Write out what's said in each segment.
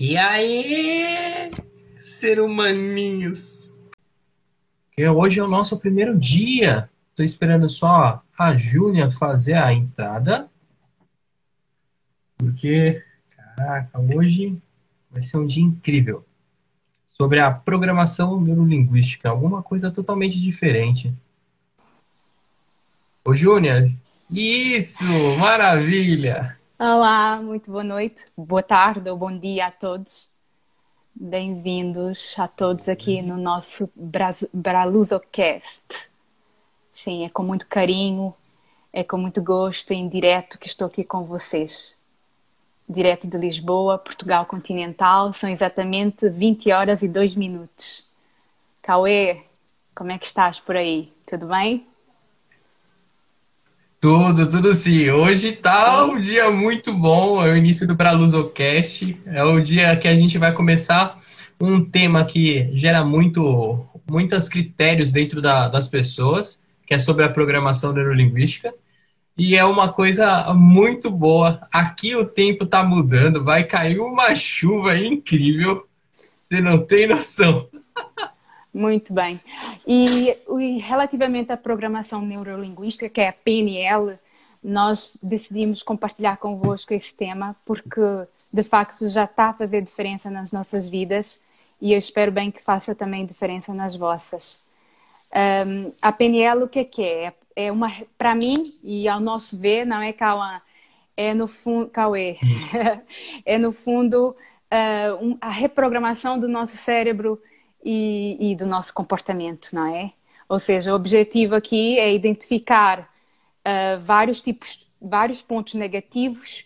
E aí, ser humaninhos? Hoje é o nosso primeiro dia. Tô esperando só a Júlia fazer a entrada. Porque, caraca, hoje vai ser um dia incrível. Sobre a programação neurolinguística, alguma coisa totalmente diferente. Ô, Júlia, isso, maravilha! Olá, muito boa noite, boa tarde ou bom dia a todos. Bem-vindos a todos aqui no nosso Braluzocast. Sim, é com muito carinho, é com muito gosto em direto que estou aqui com vocês. Direto de Lisboa, Portugal continental, são exatamente 20 horas e 2 minutos. Cauê, como é que estás por aí? Tudo bem? Tudo, tudo sim. Hoje tá um dia muito bom, é o início do Braluzocast. É o dia que a gente vai começar um tema que gera muito, muitos critérios dentro da, das pessoas, que é sobre a programação neurolinguística. E é uma coisa muito boa. Aqui o tempo tá mudando, vai cair uma chuva incrível. Você não tem noção. Muito bem. E, e, relativamente à programação neurolinguística, que é a PNL, nós decidimos compartilhar convosco esse tema porque, de facto, já está a fazer diferença nas nossas vidas e eu espero bem que faça também diferença nas vossas. Um, a PNL, o que é que é? É uma, para mim e ao nosso ver, não é Cauã, é no fundo, Cauê, é no fundo uh, um, a reprogramação do nosso cérebro e, e do nosso comportamento, não é? Ou seja, o objetivo aqui é identificar uh, vários tipos, vários pontos negativos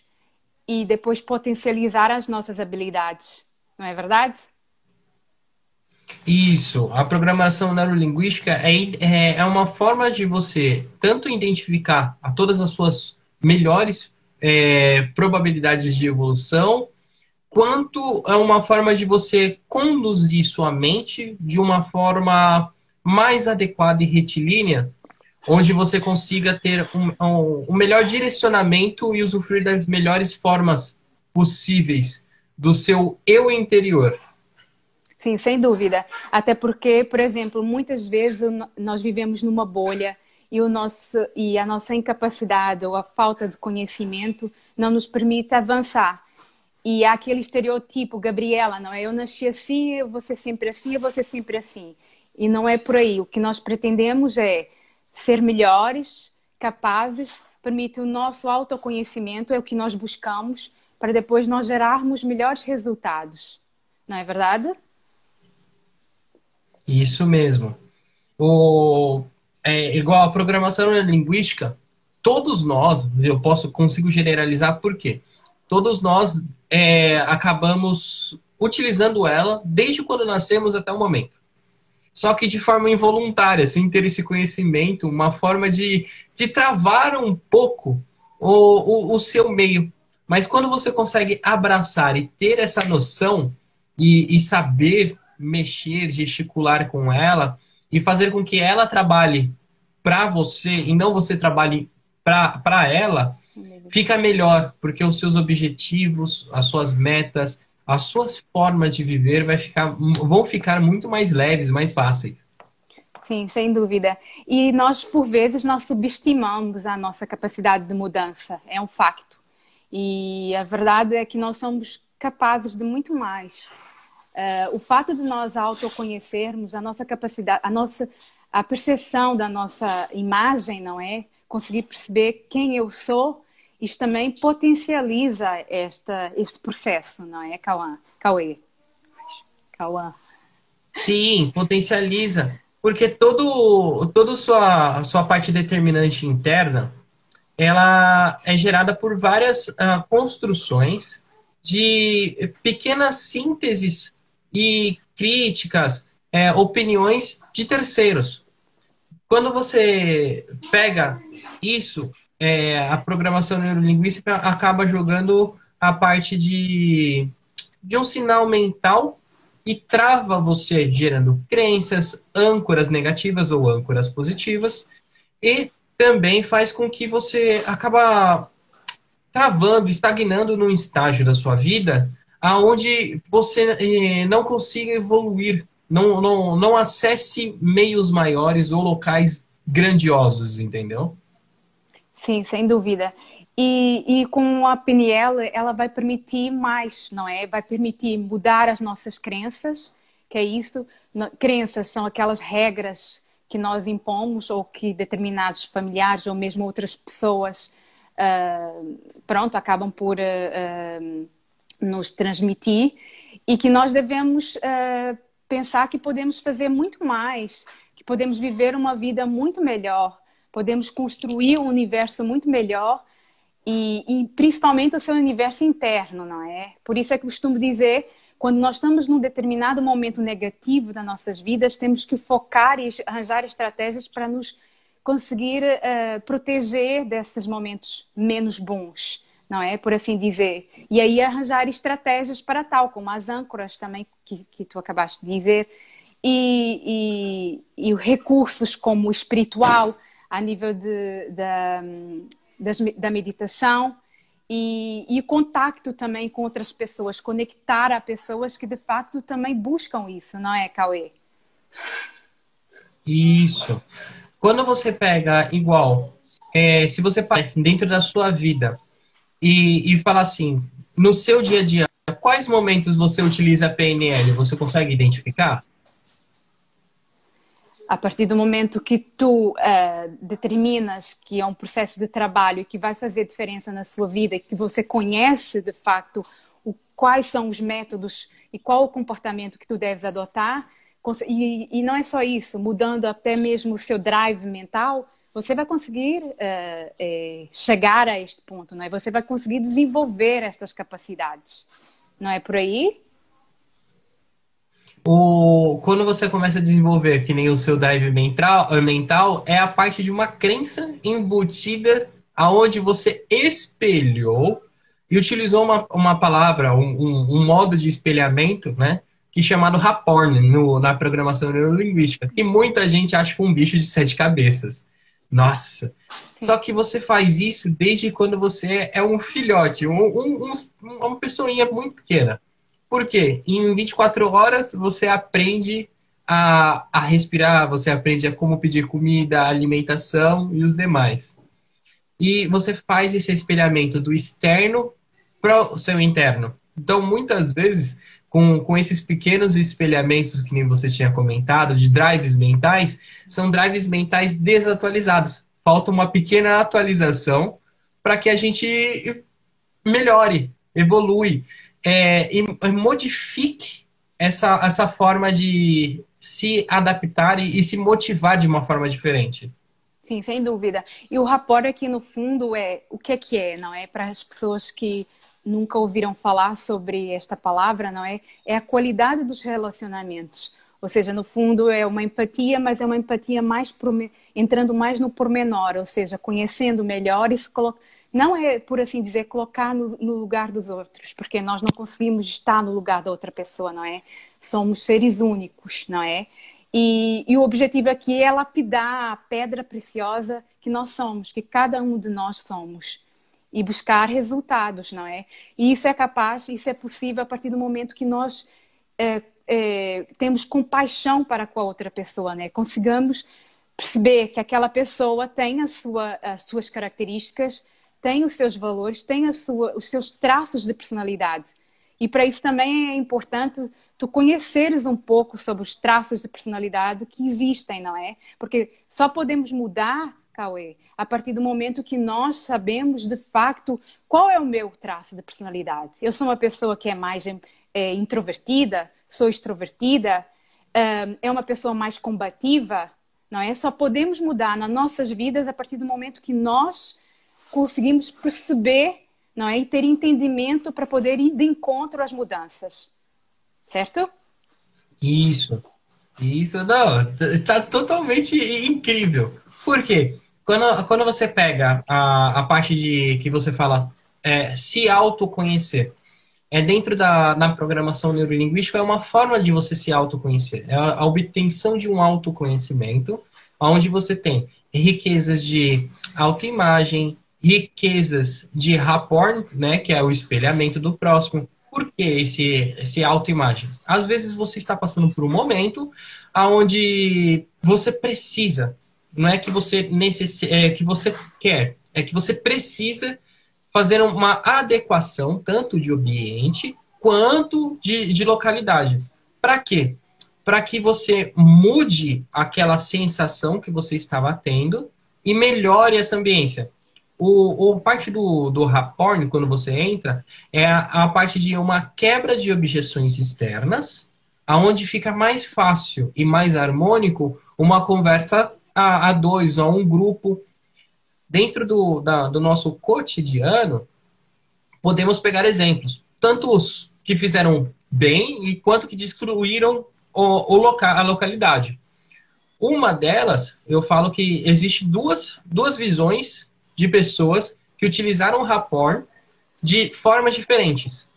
e depois potencializar as nossas habilidades, não é verdade? Isso, a programação neurolinguística é, é, é uma forma de você tanto identificar a todas as suas melhores é, probabilidades de evolução quanto é uma forma de você conduzir sua mente de uma forma mais adequada e retilínea, onde você consiga ter um, um, um melhor direcionamento e usufruir das melhores formas possíveis do seu eu interior. Sim, sem dúvida. Até porque, por exemplo, muitas vezes nós vivemos numa bolha e, o nosso, e a nossa incapacidade ou a falta de conhecimento não nos permite avançar. E há aquele estereotipo, Gabriela, não é? Eu nasci assim, eu vou ser sempre assim, eu vou ser sempre assim. E não é por aí. O que nós pretendemos é ser melhores, capazes, permite o nosso autoconhecimento, é o que nós buscamos, para depois nós gerarmos melhores resultados. Não é verdade? Isso mesmo. O, é igual a programação linguística, todos nós, eu posso consigo generalizar por quê? Todos nós é, acabamos utilizando ela desde quando nascemos até o momento. Só que de forma involuntária, sem ter esse conhecimento, uma forma de, de travar um pouco o, o, o seu meio. Mas quando você consegue abraçar e ter essa noção e, e saber mexer, gesticular com ela e fazer com que ela trabalhe para você e não você trabalhe para ela, fica melhor, porque os seus objetivos, as suas metas, as suas formas de viver vai ficar, vão ficar muito mais leves, mais fáceis. Sim, sem dúvida. E nós, por vezes, nós subestimamos a nossa capacidade de mudança. É um facto. E a verdade é que nós somos capazes de muito mais. Uh, o fato de nós autoconhecermos a nossa capacidade, a nossa a percepção da nossa imagem, não é? Conseguir perceber quem eu sou isto também potencializa esta, este processo, não é, Cauã? Cauê? Cauã. Sim, potencializa. Porque todo, toda sua, sua parte determinante interna, ela é gerada por várias uh, construções de pequenas sínteses e críticas, é, opiniões de terceiros. Quando você pega isso é, a programação neurolinguística acaba jogando a parte de, de um sinal mental e trava você, gerando crenças, âncoras negativas ou âncoras positivas, e também faz com que você acaba travando, estagnando num estágio da sua vida, aonde você eh, não consiga evoluir, não, não, não acesse meios maiores ou locais grandiosos, entendeu? Sim, sem dúvida. E, e, com a PNL, ela vai permitir mais, não é? Vai permitir mudar as nossas crenças, que é isso. Crenças são aquelas regras que nós impomos ou que determinados familiares ou mesmo outras pessoas, uh, pronto, acabam por uh, nos transmitir e que nós devemos pensar que podemos fazer muito mais, que podemos viver uma vida muito melhor, podemos construir um universo muito melhor e, e, principalmente o seu universo interno, não é? Por isso é que costumo dizer, quando nós estamos num determinado momento negativo das nossas vidas, temos que focar e arranjar estratégias para nos conseguir uh, proteger desses momentos menos bons, não é? Por assim dizer. E aí arranjar estratégias para tal, como as âncoras também que, que tu acabaste de dizer, e, e, e recursos como o espiritual, a nível de, de das, da meditação e, e contato também com outras pessoas, conectar a pessoas que de fato também buscam isso, não é, Cauê? Isso. Quando você pega igual, é, se você dentro da sua vida e, e fala assim, no seu dia a dia, quais momentos você utiliza a PNL? Você consegue identificar? A partir do momento que tu uh, determinas que é um processo de trabalho que vai fazer diferença na sua vida e que você conhece de facto o, quais são os métodos e qual o comportamento que tu deves adotar e, e não é só isso mudando até mesmo o seu drive mental você vai conseguir uh, chegar a este ponto não é? Você vai conseguir desenvolver estas capacidades não é por aí o, quando você começa a desenvolver, que nem o seu drive mental, mental é a parte de uma crença embutida aonde você espelhou e utilizou uma, uma palavra, um, um, um modo de espelhamento, né? Que é chamado rapport no, na programação neurolinguística. E muita gente acha que é um bicho de sete cabeças. Nossa! Só que você faz isso desde quando você é um filhote, um, um, um, uma pessoinha muito pequena. Por quê? Em 24 horas você aprende a, a respirar, você aprende a como pedir comida, alimentação e os demais. E você faz esse espelhamento do externo para o seu interno. Então, muitas vezes, com, com esses pequenos espelhamentos que nem você tinha comentado, de drives mentais, são drives mentais desatualizados. Falta uma pequena atualização para que a gente melhore, evolui é, e modifique essa, essa forma de se adaptar e, e, se motivar de uma forma diferente. Sim, sem dúvida. E o rapport aqui no fundo é o que é que é, não é? Para as pessoas que nunca ouviram falar sobre esta palavra, não é? É a qualidade dos relacionamentos. Ou seja, no fundo é uma empatia, mas é uma empatia mais entrando mais no pormenor, ou seja, conhecendo melhor e se colocando não é, por assim dizer, colocar no, no, lugar dos outros, porque nós não conseguimos estar no lugar da outra pessoa, não é? Somos seres únicos, não é? E, e o objetivo aqui é lapidar a pedra preciosa que nós somos, que cada um de nós somos, e buscar resultados, não é? E isso é capaz, isso é possível a partir do momento que nós é, é, temos compaixão para com a outra pessoa, né? Consigamos perceber que aquela pessoa tem sua, as suas características tem os seus valores, tem sua, os seus traços de personalidade. E para isso também é importante tu conheceres um pouco sobre os traços de personalidade que existem, não é? Porque só podemos mudar, Cauê, a partir do momento que nós sabemos de facto qual é o meu traço de personalidade. Eu sou uma pessoa que é mais é, introvertida, sou extrovertida, é uma pessoa mais combativa, não é? Só podemos mudar nas nossas vidas a partir do momento que nós conseguimos perceber não é? e ter entendimento para poder ir de encontro às mudanças. Certo? Isso. Isso, não, tá totalmente incrível. Por quê? Quando, quando você pega a, a parte de que você fala é, se autoconhecer, é dentro da na programação neurolinguística, é uma forma de você se autoconhecer. É a obtenção de um autoconhecimento, onde você tem riquezas de autoimagem, riquezas de rapport, né, que é o espelhamento do próximo, Por que esse, esse autoimagem? Às vezes você está passando por um momento onde você precisa, não é que você, necess... é que você quer, é que você precisa fazer uma adequação tanto de ambiente quanto de, de localidade. Para quê? Para que você mude aquela sensação que você estava tendo e melhore essa ambiência. O, o parte do, do quando você entra, é a, a parte de uma quebra de objeções externas, aonde fica mais fácil e mais harmônico uma conversa a, a dois, a um grupo. Dentro do, da, do nosso cotidiano, podemos pegar exemplos. Tanto os que fizeram bem e quanto que destruíram o, o loca, a localidade. Uma delas, eu falo que existe duas, duas visões de pessoas que utilizaram o rapport de formas diferentes.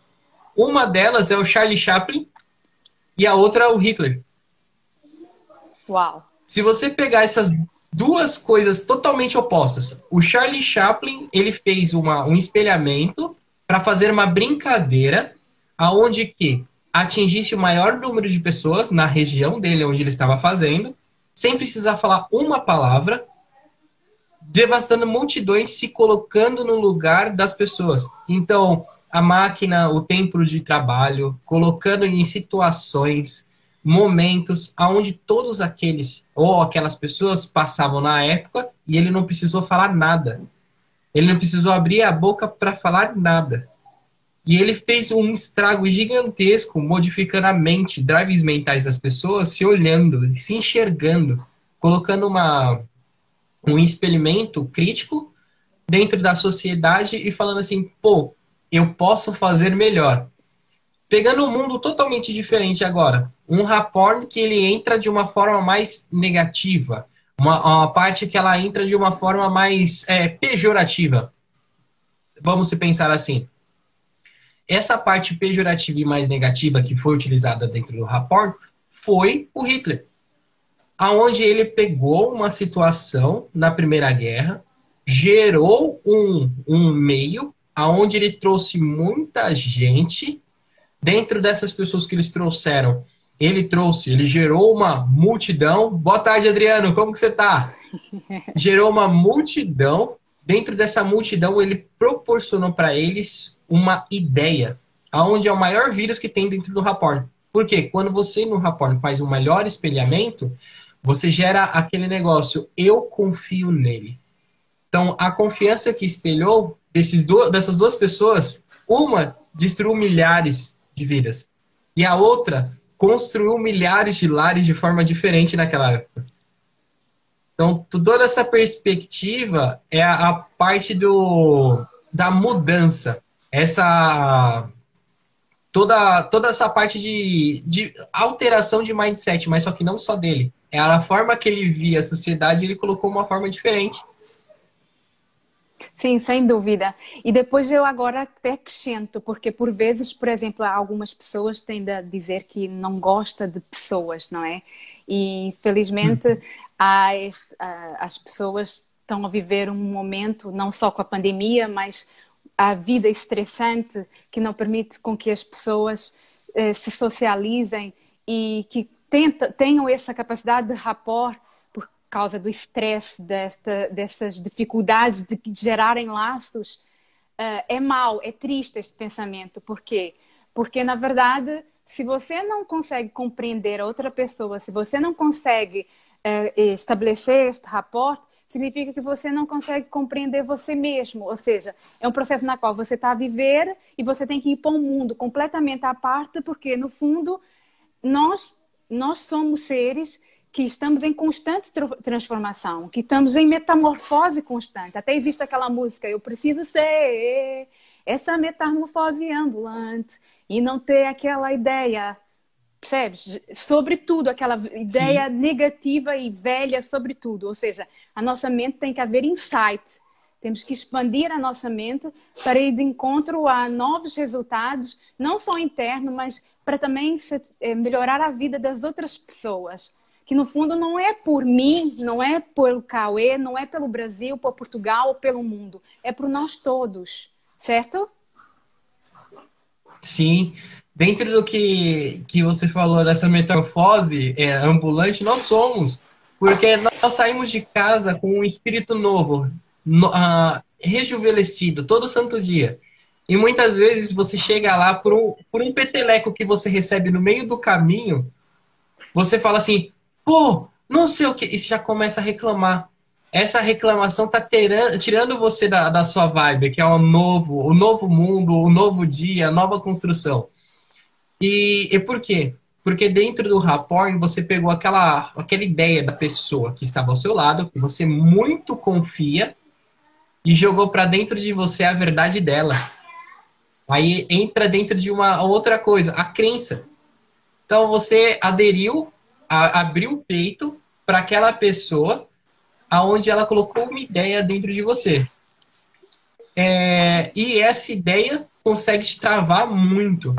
Uma delas é o Charlie Chaplin e a outra é o Hitler. Uau! Se você pegar essas duas coisas totalmente opostas, o Charlie Chaplin ele fez uma, um espelhamento para fazer uma brincadeira aonde que atingisse o maior número de pessoas na região dele onde ele estava fazendo, sem precisar falar uma palavra, devastando multidões, se colocando no lugar das pessoas. Então, a máquina, o tempo de trabalho, colocando em situações, momentos aonde todos aqueles ou aquelas pessoas passavam na época e ele não precisou falar nada. Ele não precisou abrir a boca para falar nada. E ele fez um estrago gigantesco, modificando a mente, drives mentais das pessoas, se olhando, se enxergando, colocando uma um experimento crítico dentro da sociedade e falando assim, pô, eu posso fazer melhor. Pegando um mundo totalmente diferente agora, um rapport que ele entra de uma forma mais negativa, uma, uma parte que ela entra de uma forma mais é, pejorativa. Vamos se pensar assim. Essa parte pejorativa e mais negativa que foi utilizada dentro do rapport foi o Hitler aonde ele pegou uma situação na Primeira Guerra, gerou um, um meio aonde ele trouxe muita gente. Dentro dessas pessoas que eles trouxeram, ele trouxe, ele gerou uma multidão. Boa tarde, Adriano, como que você tá? gerou uma multidão. Dentro dessa multidão, ele proporcionou para eles uma ideia, aonde é o maior vírus que tem dentro do rapport. Porque quando você no rapport faz um melhor espelhamento, você gera aquele negócio, eu confio nele. Então, a confiança que espelhou desses do, dessas duas pessoas, uma destruiu milhares de vidas e a outra construiu milhares de lares de forma diferente naquela época. Então, toda essa perspectiva é a, a parte do, da mudança. Essa toda, toda essa parte de, de alteração de mindset, mas só que não só dele, a forma que ele via a sociedade, ele colocou uma forma diferente. Sim, sem dúvida. E depois eu agora até acrescento, porque por vezes, por exemplo, algumas pessoas tendem a dizer que não gosta de pessoas, não é? E felizmente uhum. as pessoas estão a viver um momento, não só com a pandemia, mas a vida estressante que não permite com que as pessoas eh, se socializem e que tenta, tenham essa capacidade de rapport por causa do estresse, desta, dessas dificuldades de gerarem laços, uh, é mau, é triste este pensamento. Por quê? Porque, na verdade, se você não consegue compreender a outra pessoa, se você não consegue uh, estabelecer este rapport, significa que você não consegue compreender você mesmo. Ou seja, é um processo na qual você está a viver e você tem que ir para um mundo completamente à parte, porque, no fundo, nós nós somos seres que estamos em constante transformação, que estamos em metamorfose constante. Até existe aquela música, eu preciso ser essa metamorfose ambulante e não ter aquela ideia, percebes? Sobre tudo, aquela ideia Sim. negativa e velha sobre tudo. Ou seja, a nossa mente tem que haver insight. Temos que expandir a nossa mente para ir de encontro a novos resultados, não só interno, mas para também eh, melhorar a vida das outras pessoas. Que no fundo não é por mim, não é pelo Cauê, não é pelo Brasil, por Portugal ou pelo mundo. É por nós todos, certo? Sim. Dentro do que, que você falou dessa metamorfose é, ambulante, nós somos. Porque nós saímos de casa com um espírito novo, no, uh, rejuvenescido, todo santo dia. E muitas vezes você chega lá por um, por um peteleco que você recebe no meio do caminho, você fala assim, pô, não sei o que, e já começa a reclamar. Essa reclamação tá tirando, tirando você da, da sua vibe, que é o novo, o novo mundo, o novo dia, a nova construção. E, e por quê? Porque dentro do rapport você pegou aquela, aquela ideia da pessoa que estava ao seu lado, que você muito confia, e jogou para dentro de você a verdade dela. Aí entra dentro de uma outra coisa, a crença. Então você aderiu, a, abriu o peito para aquela pessoa aonde ela colocou uma ideia dentro de você. É, e essa ideia consegue te travar muito.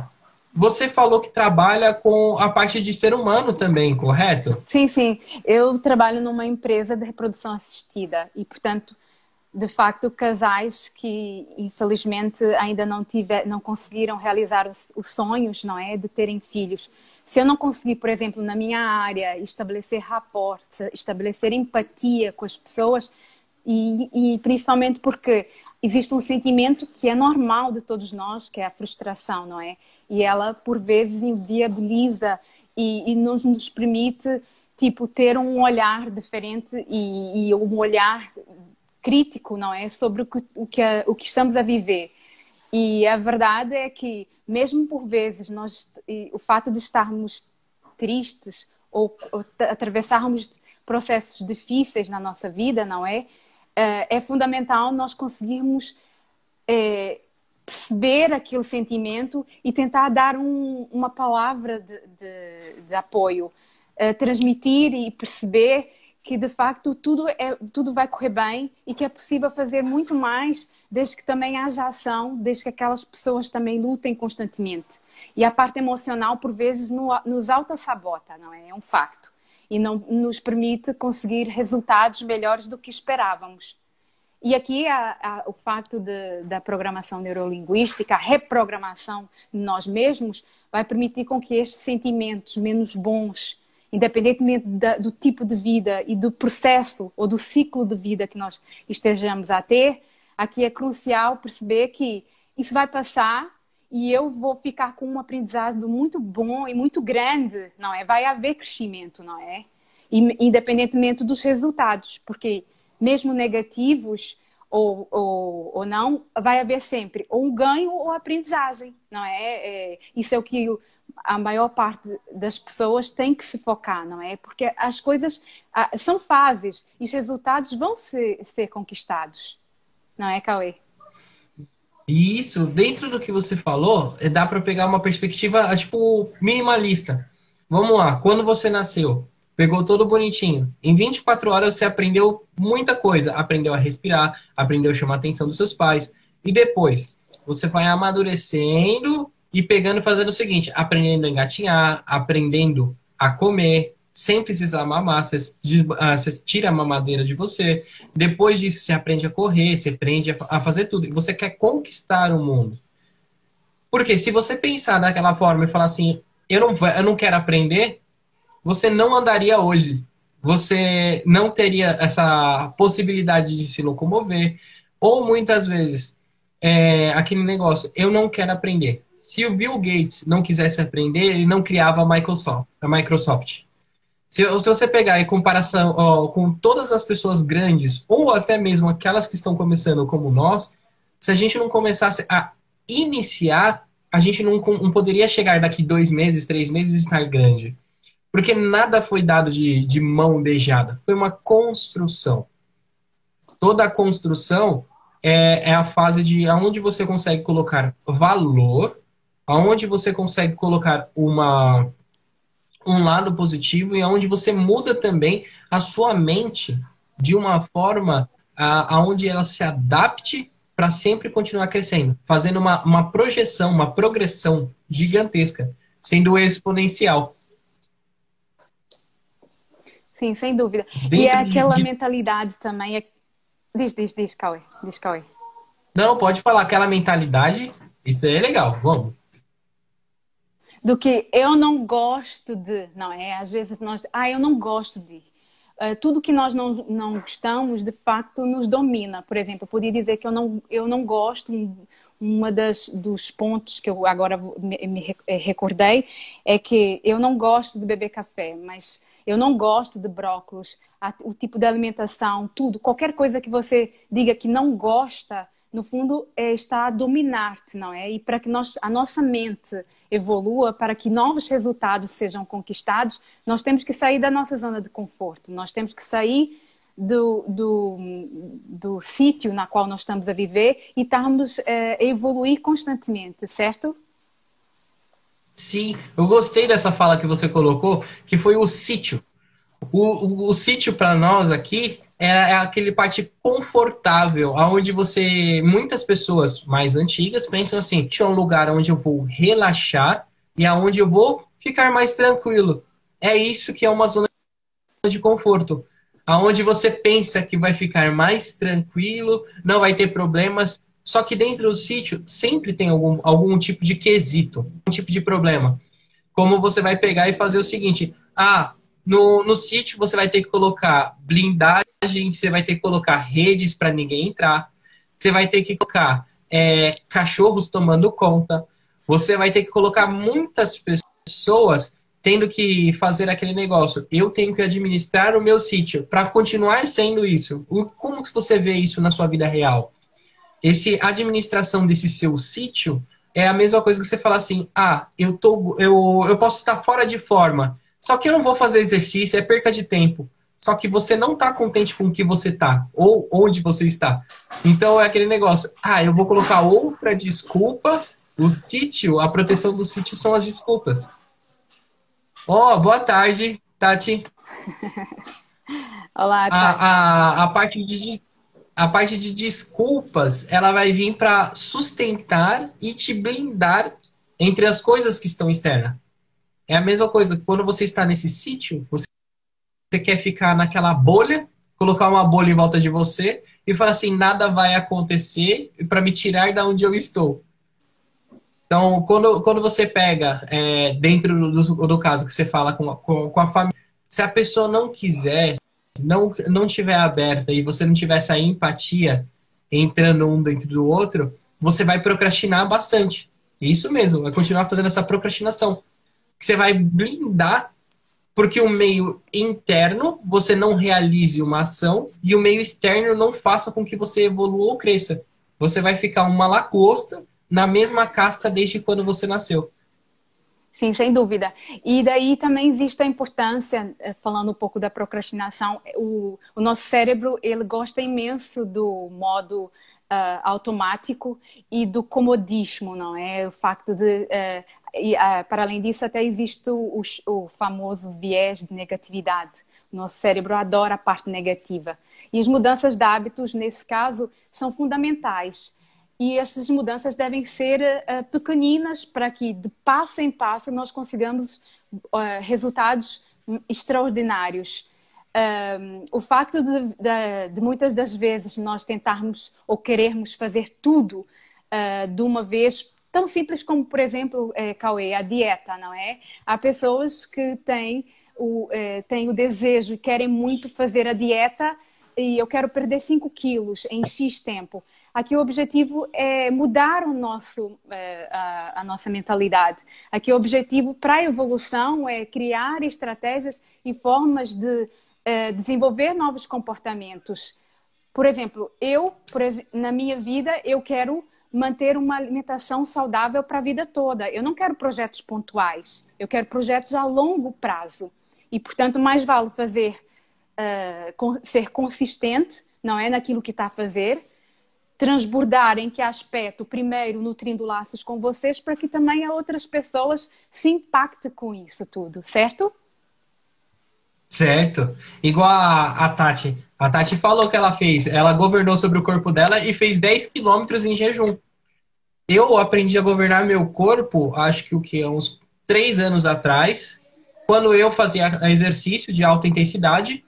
Você falou que trabalha com a parte de ser humano também, correto? Sim, sim. Eu trabalho numa empresa de reprodução assistida e, portanto, de facto, casais que infelizmente ainda não, tiver, não conseguiram realizar os, os sonhos, não é, de terem filhos. Se eu não conseguir, por exemplo, na minha área, estabelecer rapport, estabelecer empatia com as pessoas, e, e, principalmente porque existe um sentimento que é normal de todos nós, que é a frustração, não é? E ela, por vezes, inviabiliza e, e nos, nos permite, tipo, ter um olhar diferente e, e um olhar crítico, não é? Sobre o que, o que, o que estamos a viver. E a verdade é que, mesmo por vezes, nós, o fato de estarmos tristes ou, ou atravessarmos processos difíceis na nossa vida, não é? Eh, é fundamental nós conseguirmos é, perceber aquele sentimento e tentar dar um, uma palavra de, de, de apoio, uh, transmitir e perceber que de facto tudo, é, tudo vai correr bem e que é possível fazer muito mais desde que também haja ação, desde que aquelas pessoas também lutem constantemente. E a parte emocional, por vezes, no, nos auto-sabota, não é? É um facto. E não nos permite conseguir resultados melhores do que esperávamos. E aqui o facto de, da programação neurolinguística, a reprogramação de nós mesmos, vai permitir com que estes sentimentos menos bons independentemente da, do tipo de vida e do processo ou do ciclo de vida que nós estejamos a ter, aqui é crucial perceber que isso vai passar e eu vou ficar com um aprendizado muito bom e muito grande, não é? Vai haver crescimento, não é? Independentemente dos resultados, porque mesmo negativos ou, ou, ou não, vai haver sempre ou um ganho ou aprendizagem, não é? é isso é o que a maior parte das pessoas tem que se focar, não é? Porque as coisas ah, são fases e os resultados vão ser, ser conquistados, não é, Cauê? Isso, dentro do que você falou, é, dá para pegar uma perspectiva, ah, tipo, minimalista. Vamos lá, quando você nasceu, pegou todo bonitinho. Em 24 horas você aprendeu muita coisa. Aprendeu a respirar, aprendeu a chamar a atenção dos seus pais. E depois, você vai amadurecendo e pegando fazendo o seguinte: aprendendo a engatinhar, aprendendo a comer, sem precisar mamar, você, ah, tira a mamadeira de você. Depois disso, você aprende a correr, você aprende a fazer tudo. E você quer conquistar o mundo. Porque se você pensar daquela forma e falar assim, eu não, eu não quero aprender, você não andaria hoje. Você não teria essa possibilidade de se locomover. Ou muitas vezes, é, aquele negócio, eu não quero aprender se o Bill Gates não quisesse aprender, ele não criava a Microsoft. A Microsoft. Se, se você pegar em comparação ó, com todas as pessoas grandes, ou até mesmo aquelas que estão começando como nós, se a gente não começasse a iniciar, a gente não, não poderia chegar daqui dois meses, três meses e estar grande. Porque nada foi dado de, de mão beijada. Foi uma construção. Toda a construção é, é a fase de onde você consegue colocar valor aonde você consegue colocar uma um lado positivo e aonde você muda também a sua mente de uma forma aonde ela se adapte para sempre continuar crescendo, fazendo uma, uma projeção, uma progressão gigantesca, sendo exponencial. Sim, sem dúvida. Dentro e é aquela de... mentalidade também. É... Diz, diz, diz, Cauê. Diz, Cauê. Não, pode falar. Aquela mentalidade, isso aí é legal. Vamos. Do que eu não gosto de, não é? Às vezes nós, ah, eu não gosto de. Uh, tudo que nós não, não gostamos, de facto, nos domina. Por exemplo, eu podia dizer que eu não, eu não gosto, uma das dos pontos que eu agora me, me recordei é que eu não gosto de beber café, mas eu não gosto de brócolis, o tipo de alimentação, tudo, qualquer coisa que você diga que não gosta, no fundo é, está a dominar-te, não é? E para que nós, a nossa mente evolua, para que novos resultados sejam conquistados, nós temos que sair da nossa zona de conforto, nós temos que sair do, do, do sítio na qual nós estamos a viver e estamos eh, a evoluir constantemente, certo? Sim, eu gostei dessa fala que você colocou, que foi o sítio. O, o, o sítio para nós aqui é, é, aquele parte confortável, aonde você, muitas pessoas mais antigas pensam assim, é um lugar onde eu vou relaxar e aonde eu vou ficar mais tranquilo. É isso que é uma zona de conforto, aonde você pensa que vai ficar mais tranquilo, não vai ter problemas, só que dentro do sítio sempre tem algum, algum tipo de quesito, um tipo de problema. Como você vai pegar e fazer o seguinte: ah, no, no sítio você vai ter que colocar blindagem, você vai ter que colocar redes para ninguém entrar, você vai ter que colocar é, cachorros tomando conta, você vai ter que colocar muitas pessoas tendo que fazer aquele negócio. Eu tenho que administrar o meu sítio para continuar sendo isso. Como que você vê isso na sua vida real? Esse administração desse seu sítio é a mesma coisa que você falar assim: ah, eu tô, eu, eu posso estar fora de forma, só que eu não vou fazer exercício, é perca de tempo. Só que você não está contente com o que você está, ou onde você está. Então é aquele negócio, ah, eu vou colocar outra desculpa. O sítio, a proteção do sítio são as desculpas. Ó, oh, boa tarde, Tati. Olá, Tati. A, a, a, parte de, a parte de desculpas, ela vai vir para sustentar e te blindar entre as coisas que estão externas. É a mesma coisa, quando você está nesse sítio, você quer ficar naquela bolha, colocar uma bolha em volta de você e falar assim, nada vai acontecer para me tirar da onde eu estou. Então, quando, quando você pega, é, dentro do, do caso que você fala com, com, com a família, se a pessoa não quiser, não, não tiver aberta e você não tiver essa empatia entrando um dentro do outro, você vai procrastinar bastante. Isso mesmo, vai continuar fazendo essa procrastinação que você vai blindar porque o meio interno você não realize uma ação e o meio externo não faça com que você evolua ou cresça. Você vai ficar uma lagosta na mesma casca desde quando você nasceu. Sim, sem dúvida. E daí também existe a importância, eh, falando um pouco da procrastinação, o, o nosso cérebro ele gosta imenso do modo uh, automático e do comodismo, não é? O facto de uh, e, uh, para além disso, até existe o, o, famoso viés de negatividade. Nosso cérebro adora a parte negativa. E as mudanças de hábitos, nesse caso, são fundamentais. E essas mudanças devem ser uh, pequeninas para que, de passo em passo, nós consigamos uh, resultados extraordinários. o facto de, de, de, muitas das vezes nós tentarmos ou querermos fazer tudo uh, de uma vez Tão simples como, por exemplo, é, Cauê, a dieta, não é? Há pessoas que têm o, é, têm o desejo e querem muito fazer a dieta e eu quero perder 5 quilos em X tempo. Aqui o objetivo é mudar o nosso, é, a, a, nossa mentalidade. Aqui o objetivo para a evolução é criar estratégias e formas de é, desenvolver novos comportamentos. Por exemplo, eu, na minha vida, eu quero manter uma alimentação saudável para a vida toda. Eu não quero projetos pontuais, eu quero projetos a longo prazo. E, portanto, mais vale fazer, uh, ser consistente, não é, naquilo que está a fazer, transbordar em que aspecto, primeiro, nutrindo laços com vocês, para que também a outras pessoas se impactem com isso tudo, certo? Certo. Igual a, a Tati. A Tati falou que ela fez. Ela governou sobre o corpo dela e fez 10 quilômetros em jejum. Eu aprendi a governar meu corpo, acho que o que? Uns três anos atrás, quando eu fazia exercício de alta intensidade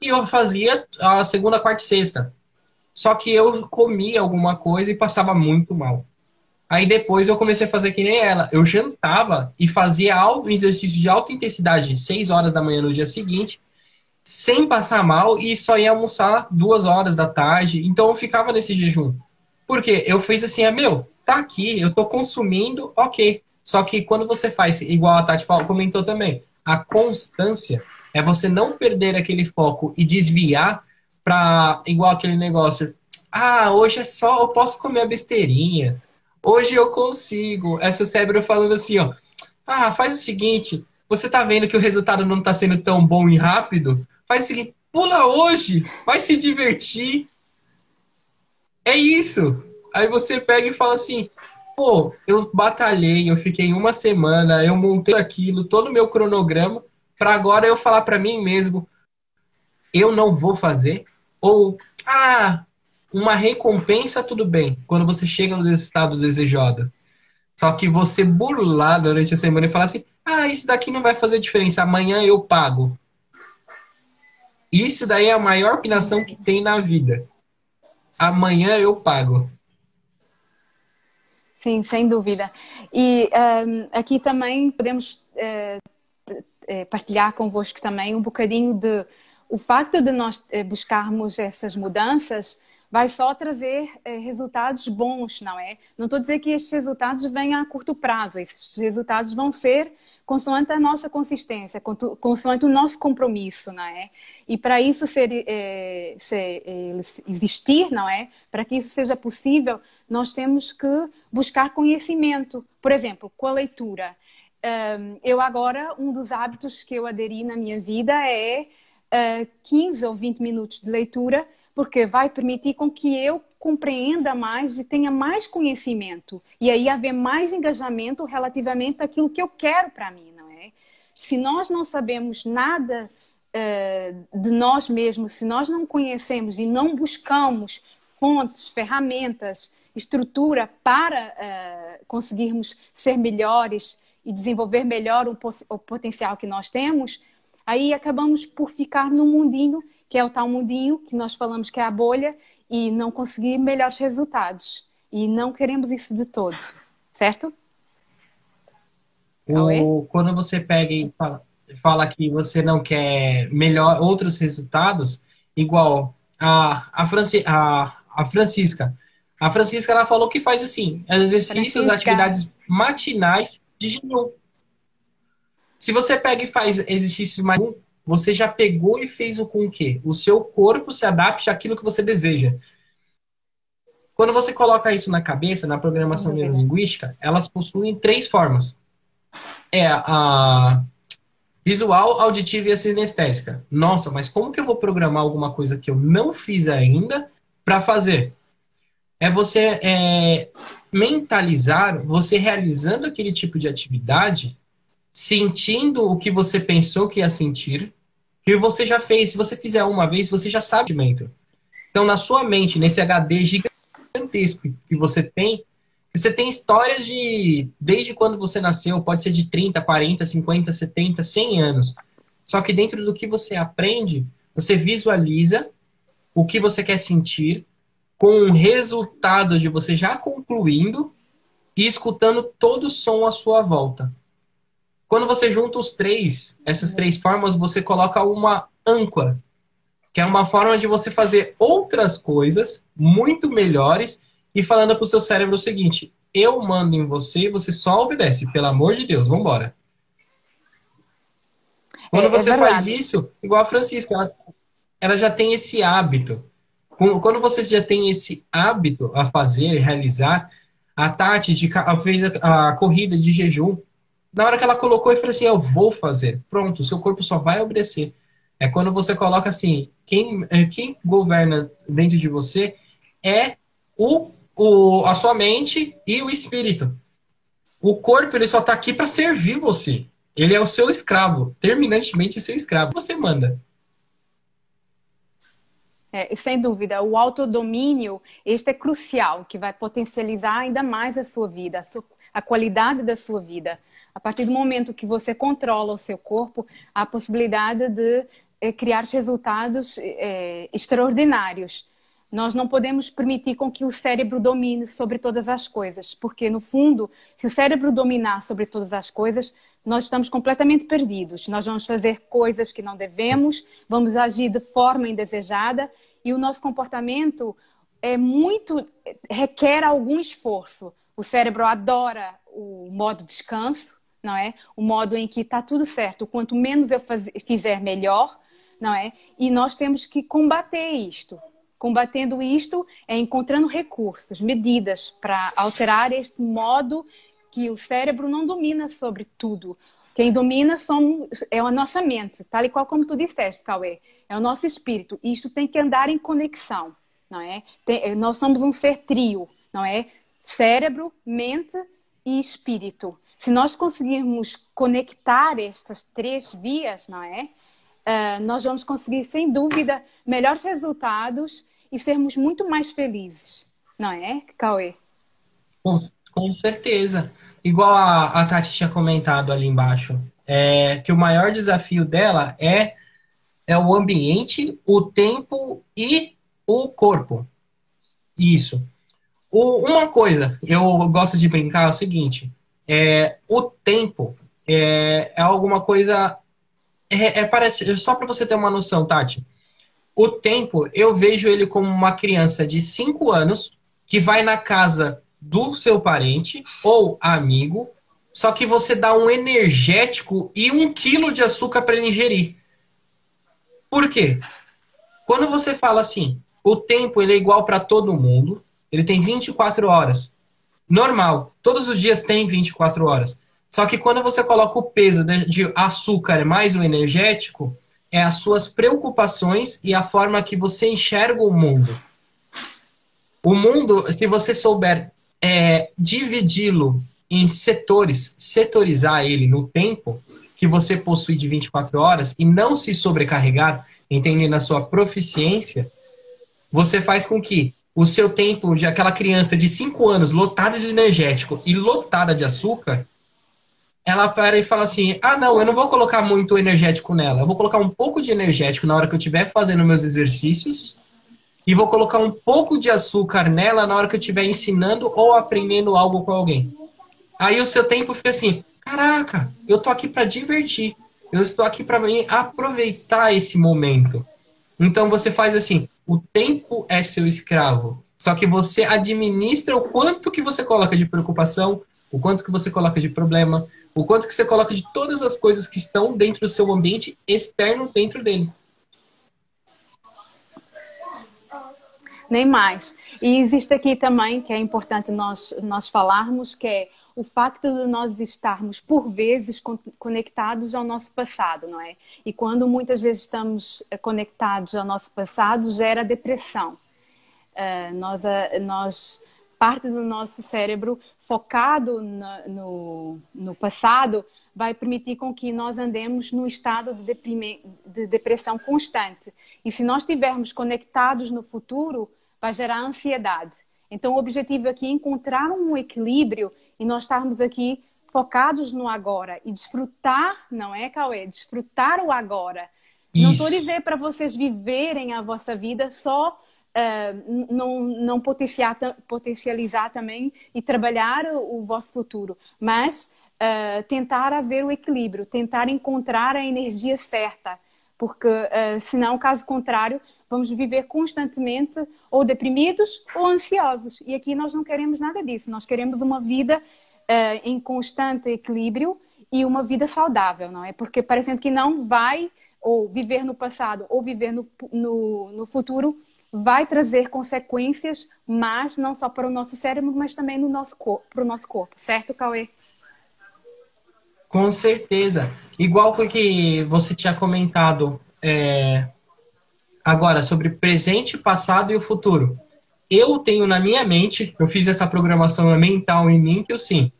e eu fazia a segunda, quarta e sexta. Só que eu comia alguma coisa e passava muito mal. Aí depois eu comecei a fazer que nem ela. Eu jantava e fazia um exercício de alta intensidade, 6 horas da manhã no dia seguinte, sem passar mal e só ia almoçar duas horas da tarde. Então eu ficava nesse jejum. Porque eu fiz assim, é meu, tá aqui, eu tô consumindo, ok. Só que quando você faz, igual a Tati comentou também, a constância é você não perder aquele foco e desviar para igual aquele negócio. Ah, hoje é só, eu posso comer a besteirinha. Hoje eu consigo. É seu cérebro falando assim, ó. Ah, faz o seguinte, você tá vendo que o resultado não tá sendo tão bom e rápido? Faz o seguinte, pula hoje, vai se divertir. É isso. Aí você pega e fala assim, pô, eu batalhei, eu fiquei uma semana, eu montei aquilo, todo o meu cronograma, para agora eu falar para mim mesmo, eu não vou fazer, ou, ah, uma recompensa, tudo bem, quando você chega no estado desejado. Só que você burlar durante a semana e falar assim, ah, isso daqui não vai fazer diferença, amanhã eu pago. Isso daí é a maior opinação que tem na vida. Amanhã eu pago. Sim, sem dúvida. E um, aqui também podemos uh, partilhar convosco também um bocadinho de o facto de nós eh, buscarmos essas mudanças vai só trazer resultados bons, não é? Não estou dizer que estes resultados venham a curto prazo, esses resultados vão ser consoante a nossa consistência, consoante o nosso compromisso, não é? E para isso ser, é, ser, é, existir, não é? Para que isso seja possível, nós temos que buscar conhecimento. Por exemplo, com a leitura. Eu agora, um dos hábitos que eu aderi na minha vida é uh, ah, 15 ou 20 minutos de leitura, porque vai permitir com que eu compreenda mais e tenha mais conhecimento. E aí haver mais engajamento relativamente àquilo que eu quero para mim, não é? Se nós não sabemos nada uh, de nós mesmos, se nós não conhecemos e não buscamos fontes, ferramentas, estrutura para uh, conseguirmos ser melhores e desenvolver melhor o, o potencial que nós temos, aí acabamos por ficar no mundinho, que é o tal mundinho que nós falamos que é a bolha, e não conseguir melhores resultados. E não queremos isso de todo, certo? O, quando você pega e fala, fala que você não quer melhor outros resultados, igual a, a, Franci, a, a Francisca. A Francisca ela falou que faz assim, exercícios, Francisca. atividades matinais de jejum. Se você pega e faz exercícios mais você já pegou e fez o com o quê? O seu corpo se adapte àquilo que você deseja. Quando você coloca isso na cabeça, na programação neurolinguística, elas possuem três formas. É a visual, auditiva e a sinestésica. Nossa, mas como que eu vou programar alguma coisa que eu não fiz ainda para fazer? É você é, mentalizar, você realizando aquele tipo de atividade, sentindo o que você pensou que ia sentir, que você já fez. Se você fizer uma vez, você já sabe o sentimento. Então, na sua mente, nesse HD gigantesco que você tem, você tem histórias de desde quando você nasceu, pode ser de 30, 40, 50, 70, 100 anos. Só que dentro do que você aprende, você visualiza o que você quer sentir com o resultado de você já concluindo e escutando todo o som à sua volta. Quando você junta os três, essas três formas, você coloca uma âncora, que é uma forma de você fazer outras coisas muito melhores e falando para o seu cérebro o seguinte: eu mando em você e você só obedece. Pelo amor de Deus, vamos embora. Quando é, é você é faz isso, igual a Francisca, ela, ela já tem esse hábito. Quando você já tem esse hábito a fazer, realizar, a Tati de, fez a, a corrida de jejum na hora que ela colocou, e falou assim: Eu vou fazer. Pronto, seu corpo só vai obedecer. É quando você coloca assim: quem, é, quem governa dentro de você é o, o, a sua mente e o espírito. O corpo ele só está aqui para servir você. Ele é o seu escravo, terminantemente seu escravo. Você manda. É, sem dúvida, o autodomínio, este é crucial, que vai potencializar ainda mais a sua vida, a, sua, a qualidade da sua vida. A partir do momento que você controla o seu corpo, há a possibilidade de é, criar resultados é, extraordinários. Nós não podemos permitir com que o cérebro domine sobre todas as coisas, porque no fundo, se o cérebro dominar sobre todas as coisas, nós estamos completamente perdidos. Nós vamos fazer coisas que não devemos, vamos agir de forma indesejada e o nosso comportamento é muito requer algum esforço. O cérebro adora o modo descanso, não é? O modo em que está tudo certo. Quanto menos eu fizer, melhor, não é? E nós temos que combater isto. Combatendo isto é encontrando recursos, medidas para alterar este modo que o cérebro não domina sobre tudo. Quem domina é a nossa mente, tal e qual como tu disseste, Cauê. É o nosso espírito. Isto tem que andar em conexão, não é? Tem, nós somos um ser trio, não é? Cérebro, mente e espírito. Se nós conseguirmos conectar estas três vias, não é? Uh, nós vamos conseguir, sem dúvida, melhores resultados e sermos muito mais felizes, não é, Cauê? Com, com certeza. Igual a, a Tati tinha comentado ali embaixo, é, que o maior desafio dela é, é o ambiente, o tempo e o corpo. Isso. O, uma coisa, eu gosto de brincar é o seguinte: é, o tempo é, é alguma coisa. É, é parece, só para você ter uma noção, Tati. O tempo, eu vejo ele como uma criança de 5 anos que vai na casa do seu parente ou amigo, só que você dá um energético e um quilo de açúcar para ele ingerir. Por quê? Quando você fala assim, o tempo ele é igual para todo mundo, ele tem 24 horas. Normal, todos os dias tem 24 horas. Só que quando você coloca o peso de açúcar mais o energético, é as suas preocupações e a forma que você enxerga o mundo. O mundo, se você souber é, dividi-lo em setores, setorizar ele no tempo que você possui de 24 horas e não se sobrecarregar, entendendo a sua proficiência, você faz com que o seu tempo de aquela criança de 5 anos lotada de energético e lotada de açúcar ela para e fala assim: ah, não, eu não vou colocar muito energético nela. Eu vou colocar um pouco de energético na hora que eu estiver fazendo meus exercícios e vou colocar um pouco de açúcar nela na hora que eu estiver ensinando ou aprendendo algo com alguém. Aí o seu tempo fica assim: caraca, eu tô aqui para divertir. Eu estou aqui para aproveitar esse momento. Então você faz assim: o tempo é seu escravo. Só que você administra o quanto que você coloca de preocupação, o quanto que você coloca de problema, o quanto que você coloca de todas as coisas que estão dentro do seu ambiente externo dentro dele. Nem mais. E existe aqui também, que é importante nós, nós falarmos, que é o facto de nós estarmos, por vezes, conectados ao nosso passado, não é? E quando muitas vezes estamos eh, conectados ao nosso passado, gera depressão. Uh, nós, uh, nós parte do nosso cérebro focado no, no, no passado vai permitir com que nós andemos num estado de, deprime, de depressão constante. E se nós estivermos conectados no futuro, vai gerar ansiedade. Então, o objetivo aqui é encontrar um equilíbrio e nós estarmos aqui focados no agora e desfrutar, não é, Cauê? Desfrutar o agora. Isso. Não estou dizer para vocês viverem a vossa vida só uh, não, não potencializar, potencializar também e trabalhar o, vosso futuro, mas uh, tentar haver o equilíbrio, tentar encontrar a energia certa, porque uh, senão, caso contrário, vamos viver constantemente ou deprimidos ou ansiosos. E aqui nós não queremos nada disso, nós queremos uma vida uh, em constante equilíbrio e uma vida saudável, não é? Porque parecendo que não vai ou viver no passado ou viver no, no, no futuro vai trazer consequências, mas não só para o nosso cérebro, mas também no nosso para o nosso corpo, certo, Cauê? Com certeza. Igual que você tinha comentado é, agora sobre presente, passado e o futuro. Eu tenho na minha mente, eu fiz essa programação mental em mim, que eu sim,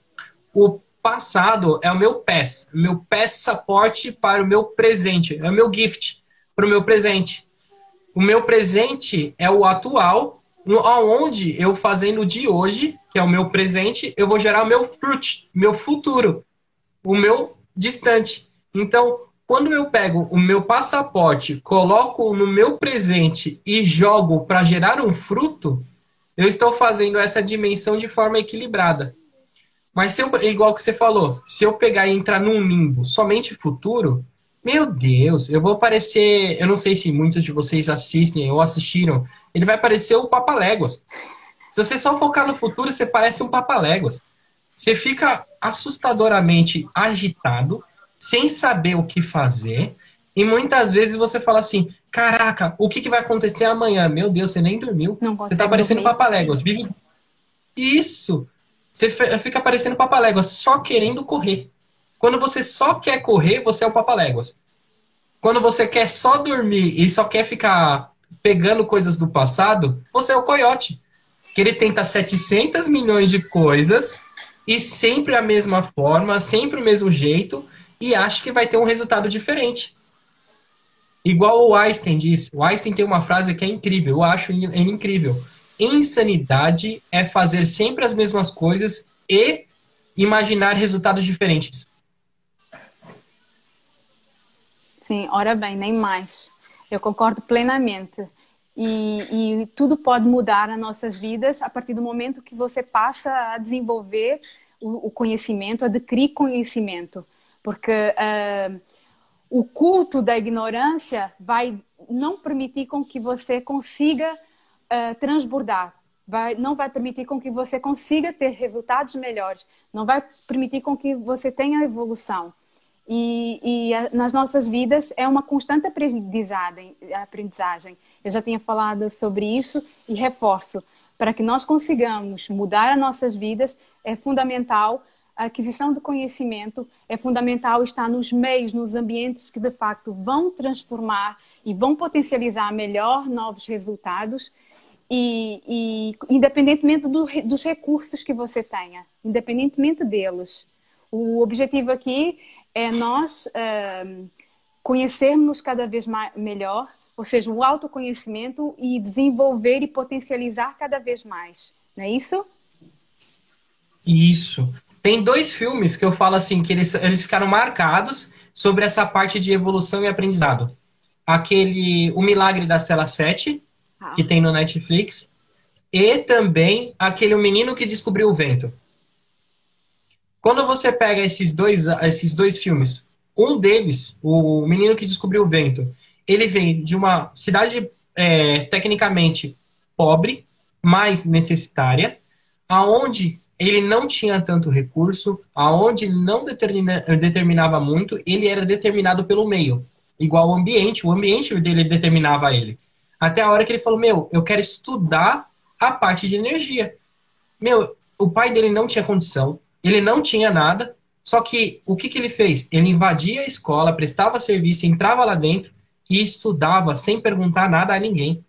o passado é o meu PES, meu passaporte para o meu presente, é o meu gift para o meu presente. O meu presente é o atual, aonde eu fazendo de hoje, que é o meu presente, eu vou gerar o meu fruit, meu futuro, o meu distante. Então, quando eu pego o meu passaporte, coloco no meu presente e jogo para gerar um fruto, eu estou fazendo essa dimensão de forma equilibrada. Mas se eu, igual que você falou, se eu pegar e entrar num limbo somente futuro, meu Deus, eu vou parecer. Eu não sei se muitos de vocês assistem ou assistiram. Ele vai parecer o Papa Léguas. Se você só focar no futuro, você parece um Papa Léguas. Você fica assustadoramente agitado, sem saber o que fazer. E muitas vezes você fala assim: Caraca, o que, que vai acontecer amanhã? Meu Deus, você nem dormiu. Não você tá parecendo dormir. Papa Léguas. Vive... Isso! Você fica parecendo Papa Léguas, só querendo correr. Quando você só quer correr, você é o papaléguas. Quando você quer só dormir e só quer ficar pegando coisas do passado, você é o coiote. Que ele tenta 700 milhões de coisas e sempre a mesma forma, sempre o mesmo jeito e acha que vai ter um resultado diferente. Igual o Einstein disse. O Einstein tem uma frase que é incrível, eu acho incrível. Insanidade é fazer sempre as mesmas coisas e imaginar resultados diferentes. Sim, ora bem, nem mais. Eu concordo plenamente. E, e, tudo pode mudar nas nossas vidas a partir do momento que você passa a desenvolver o, o conhecimento, a adquirir conhecimento. Porque uh, o culto da ignorância vai não permitir com que você consiga uh, transbordar. Vai, não vai permitir com que você consiga ter resultados melhores. Não vai permitir com que você tenha evolução. E, e nas nossas vidas é uma constante aprendizagem, aprendizagem. Eu já tinha falado sobre isso e reforço. Para que nós consigamos mudar as nossas vidas, é fundamental a aquisição de conhecimento, é fundamental estar nos meios, nos ambientes que de facto vão transformar e vão potencializar melhor novos resultados. E, e independentemente do, dos recursos que você tenha, independentemente deles. O objetivo aqui é nós uh, conhecermos cada vez mais, melhor, ou seja, o autoconhecimento e desenvolver e potencializar cada vez mais. Não é isso? Isso. Tem dois filmes que eu falo assim, que eles, eles ficaram marcados sobre essa parte de evolução e aprendizado. Aquele O Milagre da Cela 7, ah. que tem no Netflix, e também aquele O Menino que Descobriu o Vento. Quando você pega esses dois, esses dois filmes, um deles, o Menino que Descobriu o Vento, ele vem de uma cidade é, tecnicamente pobre, mais necessitária, aonde ele não tinha tanto recurso, aonde não determina, determinava muito, ele era determinado pelo meio, igual o ambiente, o ambiente dele determinava ele. Até a hora que ele falou: Meu, eu quero estudar a parte de energia. Meu, o pai dele não tinha condição, ele não tinha nada, só que o que, que ele fez? Ele invadia a escola, prestava serviço, entrava lá dentro e estudava sem perguntar nada a ninguém.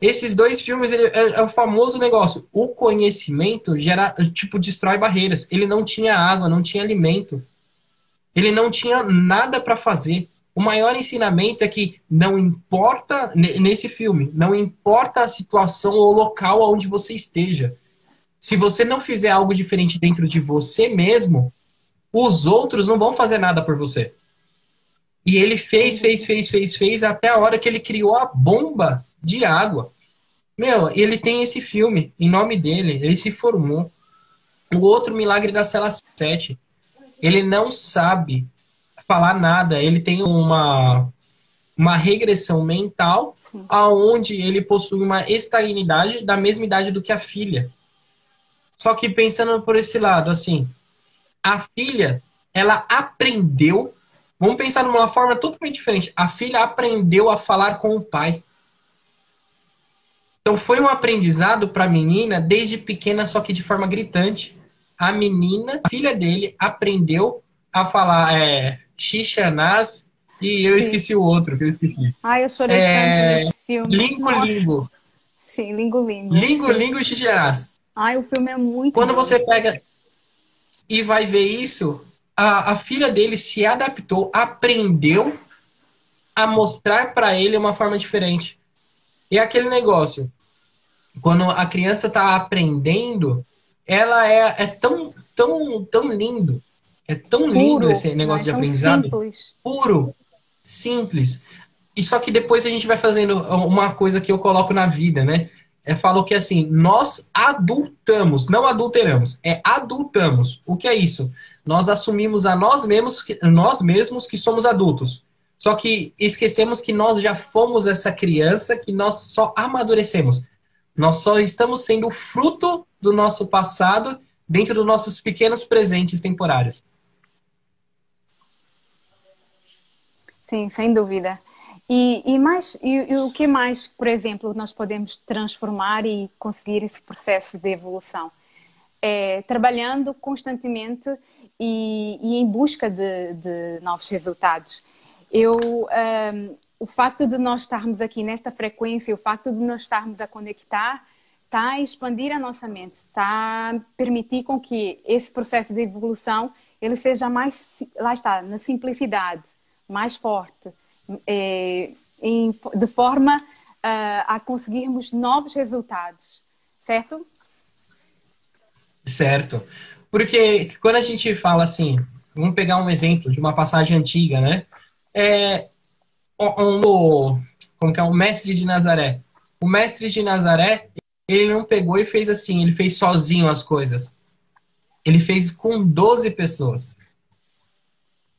Esses dois filmes ele, é, é o famoso negócio. O conhecimento gera, tipo, destrói barreiras. Ele não tinha água, não tinha alimento. Ele não tinha nada para fazer. O maior ensinamento é que não importa, nesse filme, não importa a situação ou local onde você esteja se você não fizer algo diferente dentro de você mesmo, os outros não vão fazer nada por você. E ele fez, fez, fez, fez, fez até a hora que ele criou a bomba de água. Meu, ele tem esse filme em nome dele, ele se formou. O outro milagre da cela 7. Ele não sabe falar nada, ele tem uma uma regressão mental Sim. aonde ele possui uma estagnidade da mesma idade do que a filha. Só que pensando por esse lado, assim, a filha, ela aprendeu. Vamos pensar numa forma totalmente diferente. A filha aprendeu a falar com o pai. Então foi um aprendizado para a menina desde pequena, só que de forma gritante. A menina, a filha dele, aprendeu a falar é, xixanás e eu Sim. esqueci o outro que eu esqueci. Ai, eu chorei é, tanto nesse filme. Lingo Lingo. Sim, Lingo Lingo. Lingo Lingo e xixanás. Ai, o filme é muito Quando bom. você pega e vai ver isso, a, a filha dele se adaptou, aprendeu a mostrar para ele uma forma diferente. E é aquele negócio, quando a criança está aprendendo, ela é, é tão, tão, tão lindo É tão puro, lindo esse negócio é de aprendizado. Simples. Puro, simples. E só que depois a gente vai fazendo uma coisa que eu coloco na vida, né? É, falou que assim, nós adultamos, não adulteramos, é adultamos. O que é isso? Nós assumimos a nós mesmos, nós mesmos que somos adultos. Só que esquecemos que nós já fomos essa criança, que nós só amadurecemos. Nós só estamos sendo fruto do nosso passado dentro dos nossos pequenos presentes temporários. Sim, sem dúvida. E, e mais, e, e, o que mais, por exemplo, nós podemos transformar e conseguir esse processo de evolução? É, trabalhando constantemente e, e em busca de, de, novos resultados. Eu, um, o facto de nós estarmos aqui nesta frequência, o facto de nós estarmos a conectar, está a expandir a nossa mente, está a permitir com que esse processo de evolução ele seja mais, lá está, na simplicidade, mais forte, é, em, de forma uh, a conseguirmos novos resultados, certo? Certo. Porque quando a gente fala assim, vamos pegar um exemplo de uma passagem antiga, né? É, um, como que é o mestre de Nazaré. O mestre de Nazaré, ele não pegou e fez assim, ele fez sozinho as coisas. Ele fez com 12 pessoas.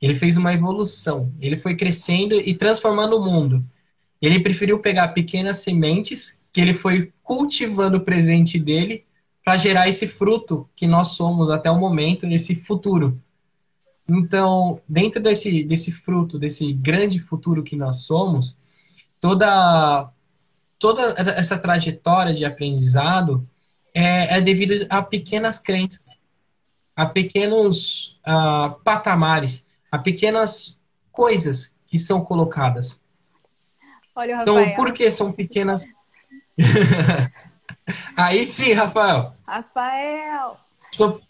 Ele fez uma evolução. Ele foi crescendo e transformando o mundo. Ele preferiu pegar pequenas sementes que ele foi cultivando o presente dele para gerar esse fruto que nós somos até o momento, esse futuro. Então, dentro desse, desse fruto, desse grande futuro que nós somos, toda, toda essa trajetória de aprendizado é, é devido a pequenas crenças, a pequenos uh, patamares a pequenas coisas que são colocadas. Olha, então, por que são pequenas? Aí sim, Rafael. Rafael. São,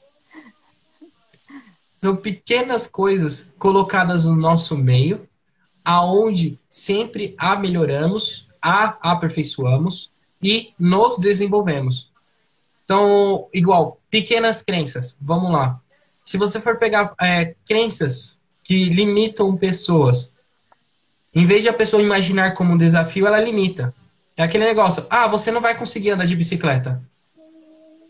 são pequenas coisas colocadas no nosso meio, aonde sempre a melhoramos, a aperfeiçoamos e nos desenvolvemos. Então, igual, pequenas crenças. Vamos lá. Se você for pegar é, crenças que limitam pessoas. Em vez de a pessoa imaginar como um desafio, ela limita. É aquele negócio, ah, você não vai conseguir andar de bicicleta.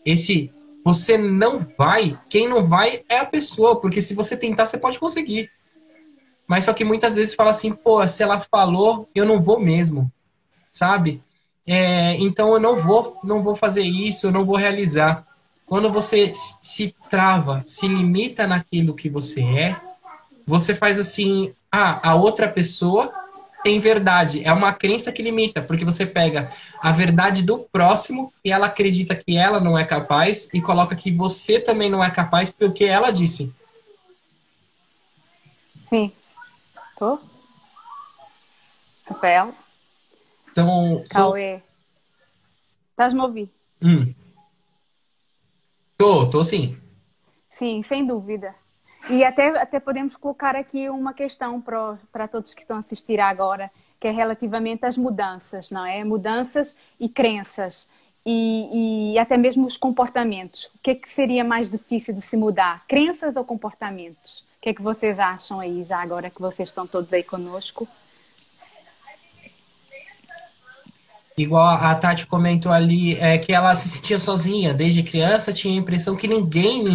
Esse você não vai, quem não vai é a pessoa, porque se você tentar, você pode conseguir. Mas só que muitas vezes fala assim, pô, se ela falou, eu não vou mesmo, sabe? É, então eu não vou, não vou fazer isso, eu não vou realizar. Quando você se trava, se limita naquilo que você é, você faz assim, ah, a outra pessoa tem verdade. É uma crença que limita, porque você pega a verdade do próximo e ela acredita que ela não é capaz e coloca que você também não é capaz porque ela disse. Sim. Tô? Rafael? Então. Cauê. Sou... Estás me? Hum. Tô, tô sim. Sim, sem dúvida. E até, até podemos colocar aqui uma questão para, todos que estão a assistir agora, que é relativamente às mudanças, não é? Mudanças e crenças e, e até mesmo os comportamentos. O que é que seria mais difícil de se mudar? Crenças ou comportamentos? O que é que vocês acham aí, já agora que vocês estão todos aí conosco? Igual a Tati comentou ali, é que ela se sentia sozinha. Desde criança tinha a impressão que ninguém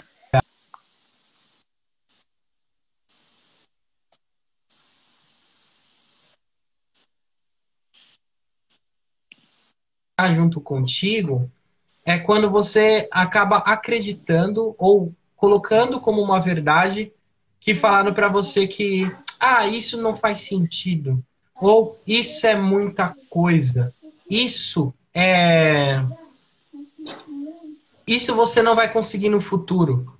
junto contigo é quando você acaba acreditando ou colocando como uma verdade que falaram para você que ah, isso não faz sentido ou isso é muita coisa. Isso é isso você não vai conseguir no futuro.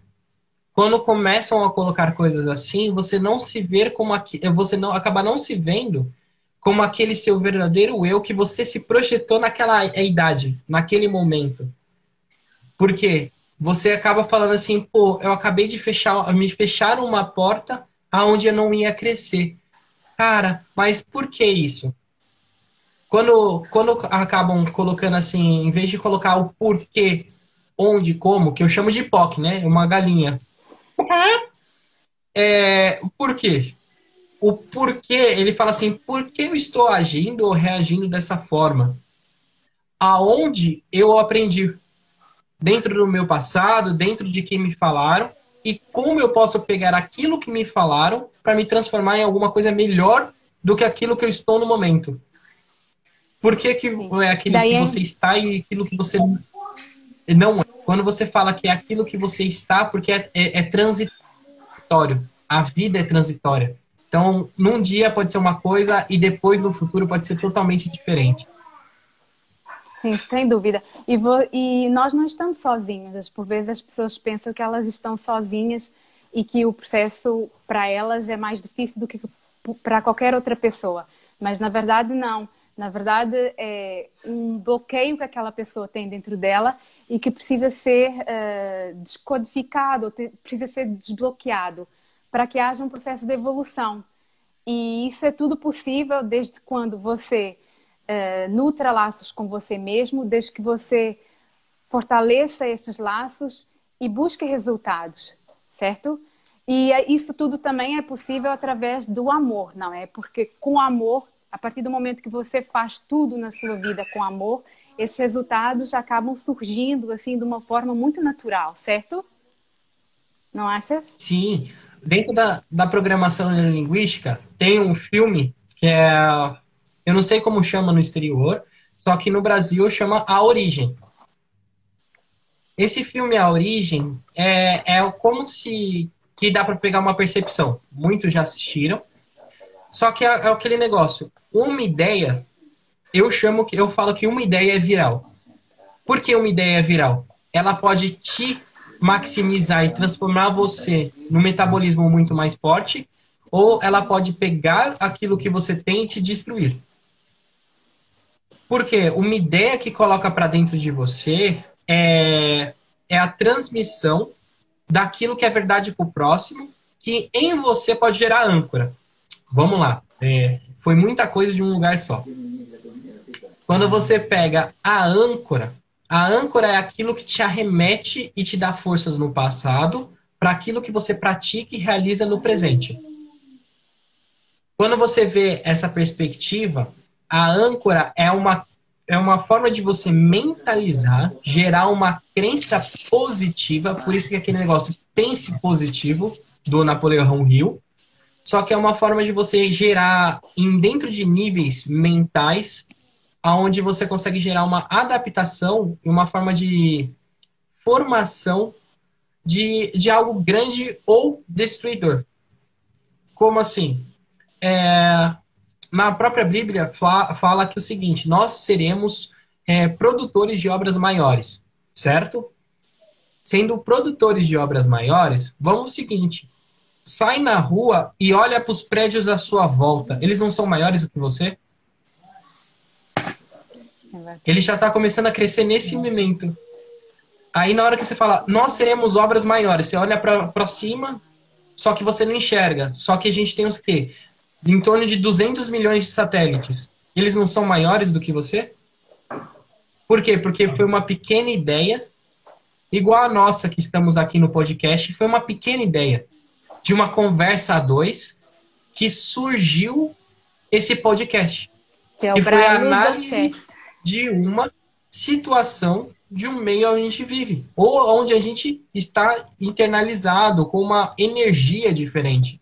Quando começam a colocar coisas assim, você não se vê como aqui, você não acaba não se vendo como aquele seu verdadeiro eu que você se projetou naquela idade, naquele momento. Porque você acaba falando assim, pô, eu acabei de fechar, me fechar uma porta aonde eu não ia crescer. Cara, mas por que isso? Quando, quando acabam colocando assim, em vez de colocar o porquê, onde, como, que eu chamo de POC, né? Uma galinha. É, por quê? O porquê, ele fala assim, por que eu estou agindo ou reagindo dessa forma? Aonde eu aprendi? Dentro do meu passado, dentro de quem me falaram, e como eu posso pegar aquilo que me falaram para me transformar em alguma coisa melhor do que aquilo que eu estou no momento. Por que, que é aquilo Daí que é... você está e aquilo que você não é? Quando você fala que é aquilo que você está, porque é, é, é transitório. A vida é transitória. Então, num dia pode ser uma coisa e depois no futuro pode ser totalmente diferente. Sim, sem dúvida. E, vou, e nós não estamos sozinhos. Por vezes as pessoas pensam que elas estão sozinhas e que o processo para elas é mais difícil do que para qualquer outra pessoa. Mas na verdade não. Na verdade é um bloqueio que aquela pessoa tem dentro dela e que precisa ser uh, descodificado, precisa ser desbloqueado para que haja um processo de evolução. E isso é tudo possível desde quando você uh, nutra laços com você mesmo, desde que você fortaleça estes laços e busque resultados, certo? E é, isso tudo também é possível através do amor, não é? Porque com amor, a partir do momento que você faz tudo na sua vida com amor, esses resultados acabam surgindo assim de uma forma muito natural, certo? Não achas? Sim. Dentro da, da programação neurolinguística, tem um filme que é. Eu não sei como chama no exterior, só que no Brasil chama A Origem. Esse filme A Origem é, é como se que dá para pegar uma percepção. Muitos já assistiram. Só que é, é, aquele negócio. Uma ideia, eu chamo que eu falo que uma ideia é viral. Por que uma ideia é viral? Ela pode te maximizar e transformar você num metabolismo muito mais forte, ou ela pode pegar aquilo que você tem e te destruir. Porque uma ideia que coloca para dentro de você é, é a transmissão daquilo que é verdade para o próximo, que em você pode gerar âncora. Vamos lá. É, foi muita coisa de um lugar só. Quando você pega a âncora, a âncora é aquilo que te arremete e te dá forças no passado para aquilo que você pratica e realiza no presente. Quando você vê essa perspectiva, a âncora é uma, é uma forma de você mentalizar, gerar uma crença positiva, por isso que aquele negócio pense positivo do Napoleão Hill, só que é uma forma de você gerar em dentro de níveis mentais aonde você consegue gerar uma adaptação e uma forma de formação de, de algo grande ou destruidor. Como assim? É, na própria Bíblia fala, fala que o seguinte: nós seremos é, produtores de obras maiores, certo? Sendo produtores de obras maiores, vamos o seguinte: sai na rua e olha para os prédios à sua volta. Eles não são maiores que você? Ele já está começando a crescer nesse momento. Aí na hora que você fala, nós seremos obras maiores, você olha para cima, só que você não enxerga. Só que a gente tem o quê? Em torno de 200 milhões de satélites. Eles não são maiores do que você? Por quê? Porque foi uma pequena ideia, igual a nossa que estamos aqui no podcast, foi uma pequena ideia de uma conversa a dois que surgiu esse podcast. Que, é que foi a análise de uma situação de um meio onde a gente vive, ou onde a gente está internalizado com uma energia diferente.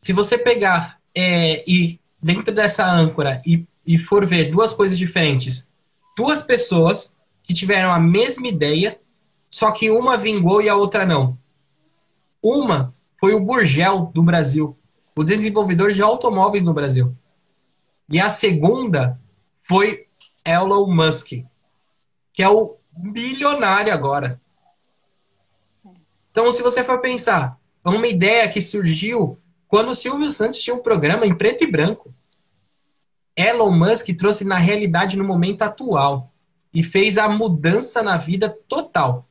Se você pegar é, e dentro dessa âncora e, e for ver duas coisas diferentes, duas pessoas que tiveram a mesma ideia, só que uma vingou e a outra não. Uma foi o Burgel do Brasil, o desenvolvedor de automóveis no Brasil. E a segunda foi Elon Musk, que é o bilionário agora. Então, se você for pensar, é uma ideia que surgiu quando o Silvio Santos tinha um programa em preto e branco. Elon Musk trouxe na realidade no momento atual e fez a mudança na vida total.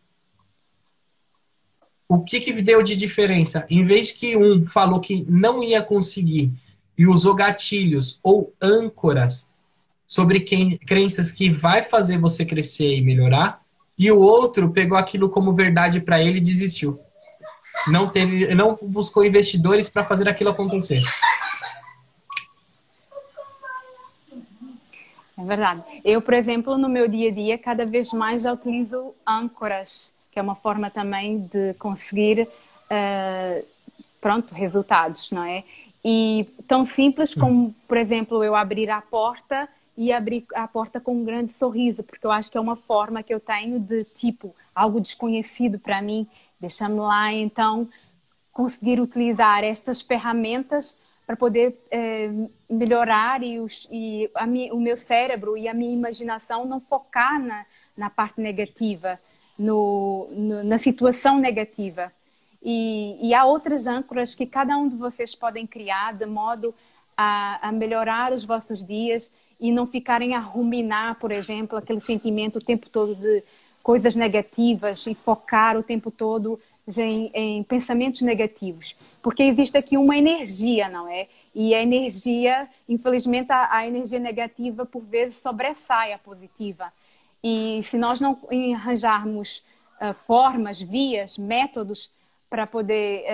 O que, que deu de diferença? Em vez que um falou que não ia conseguir e usou gatilhos ou âncoras sobre quem, crenças que vai fazer você crescer e melhorar, e o outro pegou aquilo como verdade para ele e desistiu. não teve, não buscou investidores para fazer aquilo acontecer. É verdade. Eu, por exemplo, no meu dia a dia, cada vez mais já utilizo âncoras, que é uma forma também de conseguir, uh, pronto, resultados, não é? E tão simples como, por exemplo, eu abrir a porta e abrir a porta com um grande sorriso, porque eu acho que é uma forma que eu tenho de, tipo, algo desconhecido para mim, deixa-me lá então conseguir utilizar estas ferramentas para poder eh, melhorar e, os, e mi, o meu cérebro e a minha imaginação não focar na, na parte negativa, no, no, na situação negativa. E, e, há outras âncoras que cada um de vocês podem criar de modo a, a melhorar os vossos dias e não ficarem a ruminar, por exemplo, aquele sentimento o tempo todo de coisas negativas e focar o tempo todo em, em pensamentos negativos. Porque existe aqui uma energia, não é? E a energia, infelizmente, a, a, energia negativa por vezes sobressai a positiva. E se nós não arranjarmos uh, formas, vias, métodos para poder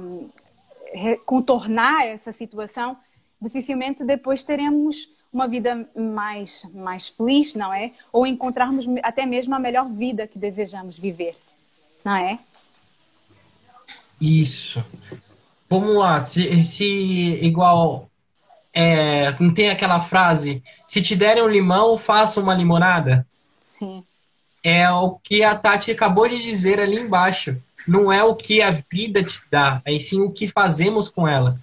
uh, contornar essa situação, dificilmente depois teremos uma vida mais, mais feliz, não é? Ou encontrarmos até mesmo a melhor vida que desejamos viver, não é? Isso. Vamos lá, se, se igual é, não tem aquela frase, se te derem um limão, faça uma limonada. Sim. É o que a Tati acabou de dizer ali embaixo não é o que a vida te dá, é sim o que fazemos com ela.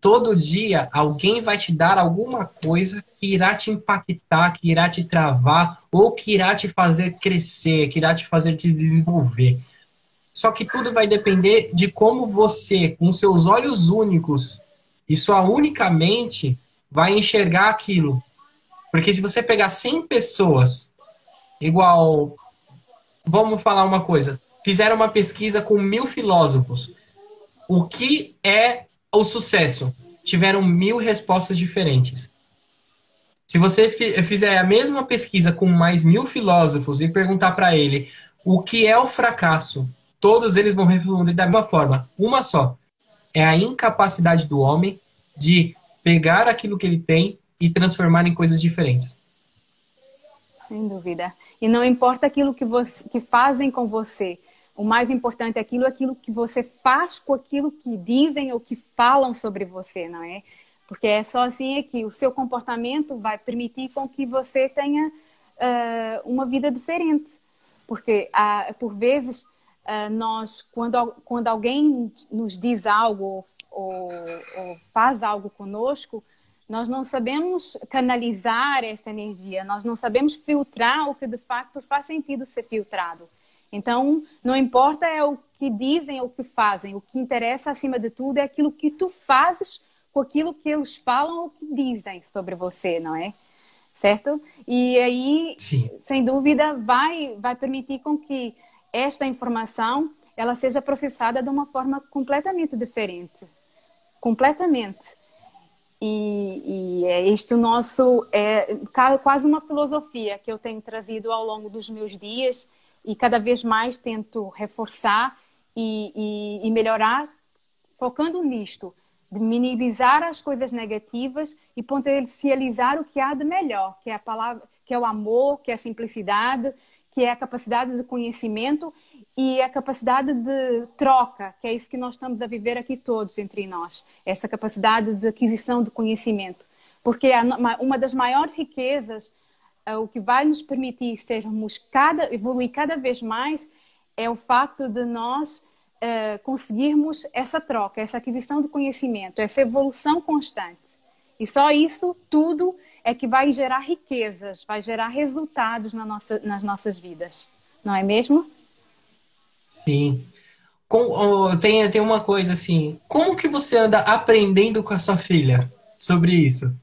Todo dia alguém vai te dar alguma coisa que irá te impactar, que irá te travar ou que irá te fazer crescer, que irá te fazer te desenvolver. Só que tudo vai depender de como você, com seus olhos únicos e sua única mente, vai enxergar aquilo. Porque se você pegar 100 pessoas, igual. Vamos falar uma coisa fizeram uma pesquisa com mil filósofos. O que é o sucesso? Tiveram mil respostas diferentes. Se você fizer a mesma pesquisa com mais mil filósofos e perguntar para ele o que é o fracasso, todos eles vão responder da mesma forma, uma só. É a incapacidade do homem de pegar aquilo que ele tem e transformar em coisas diferentes. Sem dúvida. E não importa aquilo que, você, que fazem com você, o mais importante é aquilo, aquilo que você faz com aquilo que dizem ou que falam sobre você, não é? Porque é só assim é que o seu comportamento vai permitir com que você tenha uh, uma vida diferente. Porque, uh, por vezes, uh, nós, quando, quando alguém nos diz algo ou, ou faz algo conosco, nós não sabemos canalizar esta energia, nós não sabemos filtrar o que de facto faz sentido ser filtrado. Então, não importa é o que dizem ou o que fazem, o que interessa acima de tudo é aquilo que tu fazes com aquilo que eles falam ou que dizem sobre você, não é? Certo? E aí, Sim. sem dúvida, vai vai permitir com que esta informação ela seja processada de uma forma completamente diferente, completamente. E, e é este nosso é quase uma filosofia que eu tenho trazido ao longo dos meus dias e cada vez mais tento reforçar e, e, e melhorar, focando nisto, de minimizar as coisas negativas e potencializar o que há de melhor, que é a palavra, que é o amor, que é a simplicidade, que é a capacidade de conhecimento e a capacidade de troca, que é isso que nós estamos a viver aqui todos entre nós, esta capacidade de aquisição de conhecimento. Porque uma das maiores riquezas eh, o que vai nos permitir sermos cada, evoluir cada vez mais é o facto de nós uh, conseguirmos essa troca, essa aquisição de conhecimento, essa evolução constante. E só isso tudo é que vai gerar riquezas, vai gerar resultados na nossa, nas nossas vidas. Não é mesmo? Sim. Com, oh, tem, tem uma coisa assim. Como que você anda aprendendo com a sua filha sobre isso?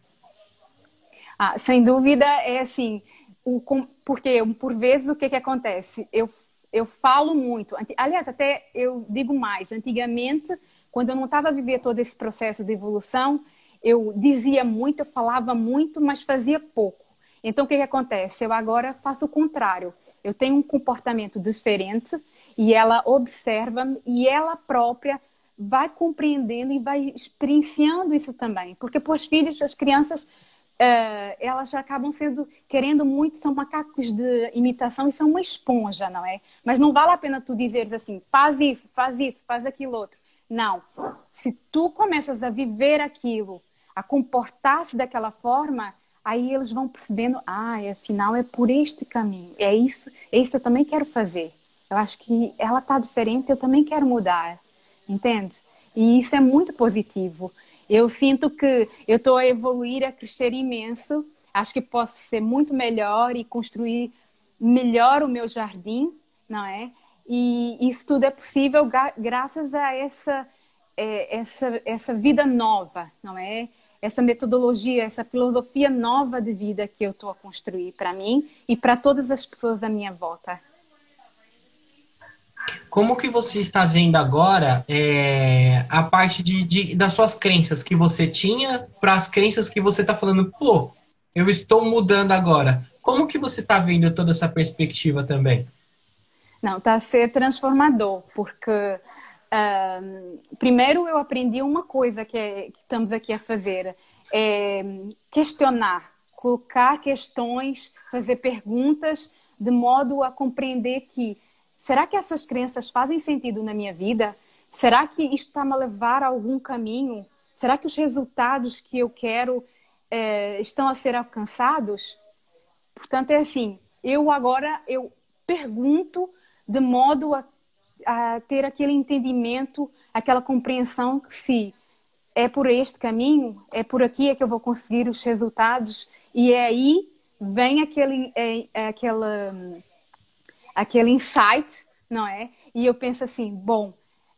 Ah, sem dúvida, é assim, o, porque por vezes o que, que acontece? Eu, eu falo muito, aliás, até eu digo mais, antigamente, quando eu não estava a viver todo esse processo de evolução, eu dizia muito, eu falava muito, mas fazia pouco. Então, o que, que acontece? Eu agora faço o contrário. Eu tenho um comportamento diferente e ela observa e ela própria vai compreendendo e vai experienciando isso também. Porque para os filhos, as crianças, uh, elas acabam sendo, querendo muito, são macacos de imitação e são uma esponja, não é? Mas não vale a pena tu dizeres assim, faz isso, faz isso, faz aquilo outro. Não. Se tu começas a viver aquilo, a comportar-se daquela forma, aí eles vão percebendo, ah, afinal é por este caminho, é isso, é isso que eu também quero fazer. Eu acho que ela está diferente, eu também quero mudar entende? E isso é muito positivo. Eu sinto que eu estou a evoluir, a crescer imenso. Acho que posso ser muito melhor e construir melhor o meu jardim, não é? E isso tudo é possível graças a essa, é, essa, essa vida nova, não é? Essa metodologia, essa filosofia nova de vida que eu estou a construir para mim e para todas as pessoas à minha volta. Como que você está vendo agora é, a parte de, de, das suas crenças que você tinha para as crenças que você está falando, pô, eu estou mudando agora. Como que você está vendo toda essa perspectiva também? Não, está a ser transformador, porque primeiro eu aprendi uma coisa que, é, que estamos aqui a fazer, é questionar, colocar questões, fazer perguntas, de modo a compreender que será que essas crenças fazem sentido na minha vida? Será que isto está-me a levar a algum caminho? Será que os resultados que eu quero é, estão a ser alcançados? Portanto, é assim, eu agora eu pergunto de modo a, a ter aquele entendimento, aquela compreensão que se é por este caminho, é por aqui é que eu vou conseguir os resultados e é aí vem aquele, é, é aquela aquele insight, não é? E eu penso assim, bom,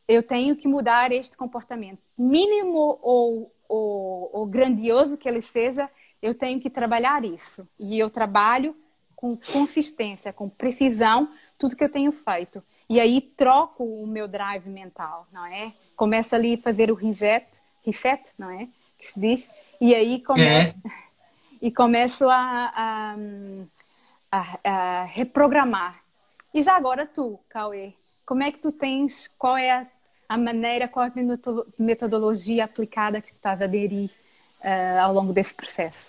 eu tenho que mudar este comportamento. Mínimo ou, ou, ou grandioso que ele seja, eu tenho que trabalhar isso. E eu trabalho com consistência, com precisão, tudo que eu tenho feito. E aí troco o meu drive mental, não é? Começo ali a fazer o reset, reset, não é? Que se diz. E aí come... é. e começo a, a, a, a reprogramar e já agora tu, Cauê, como é que tu tens, qual é a, maneira, qual é a metodologia aplicada que tu estás a aderir uh, ao longo desse processo?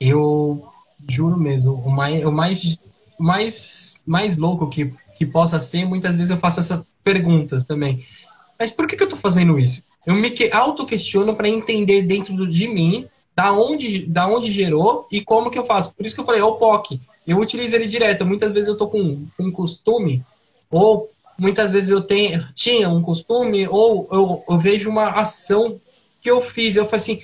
Eu juro mesmo, o mais, o mais, mais, mais louco que, que possa ser, muitas vezes eu faço essas perguntas também. Mas por que, que eu estou fazendo isso? Eu me auto-questiono para entender dentro de mim da onde, da onde gerou e como que eu faço. Por isso que eu falei, é o POC eu utilizo ele direto. Muitas vezes eu tô com um costume, ou muitas vezes eu tenho, tinha um costume, ou eu, eu vejo uma ação que eu fiz. Eu falo assim,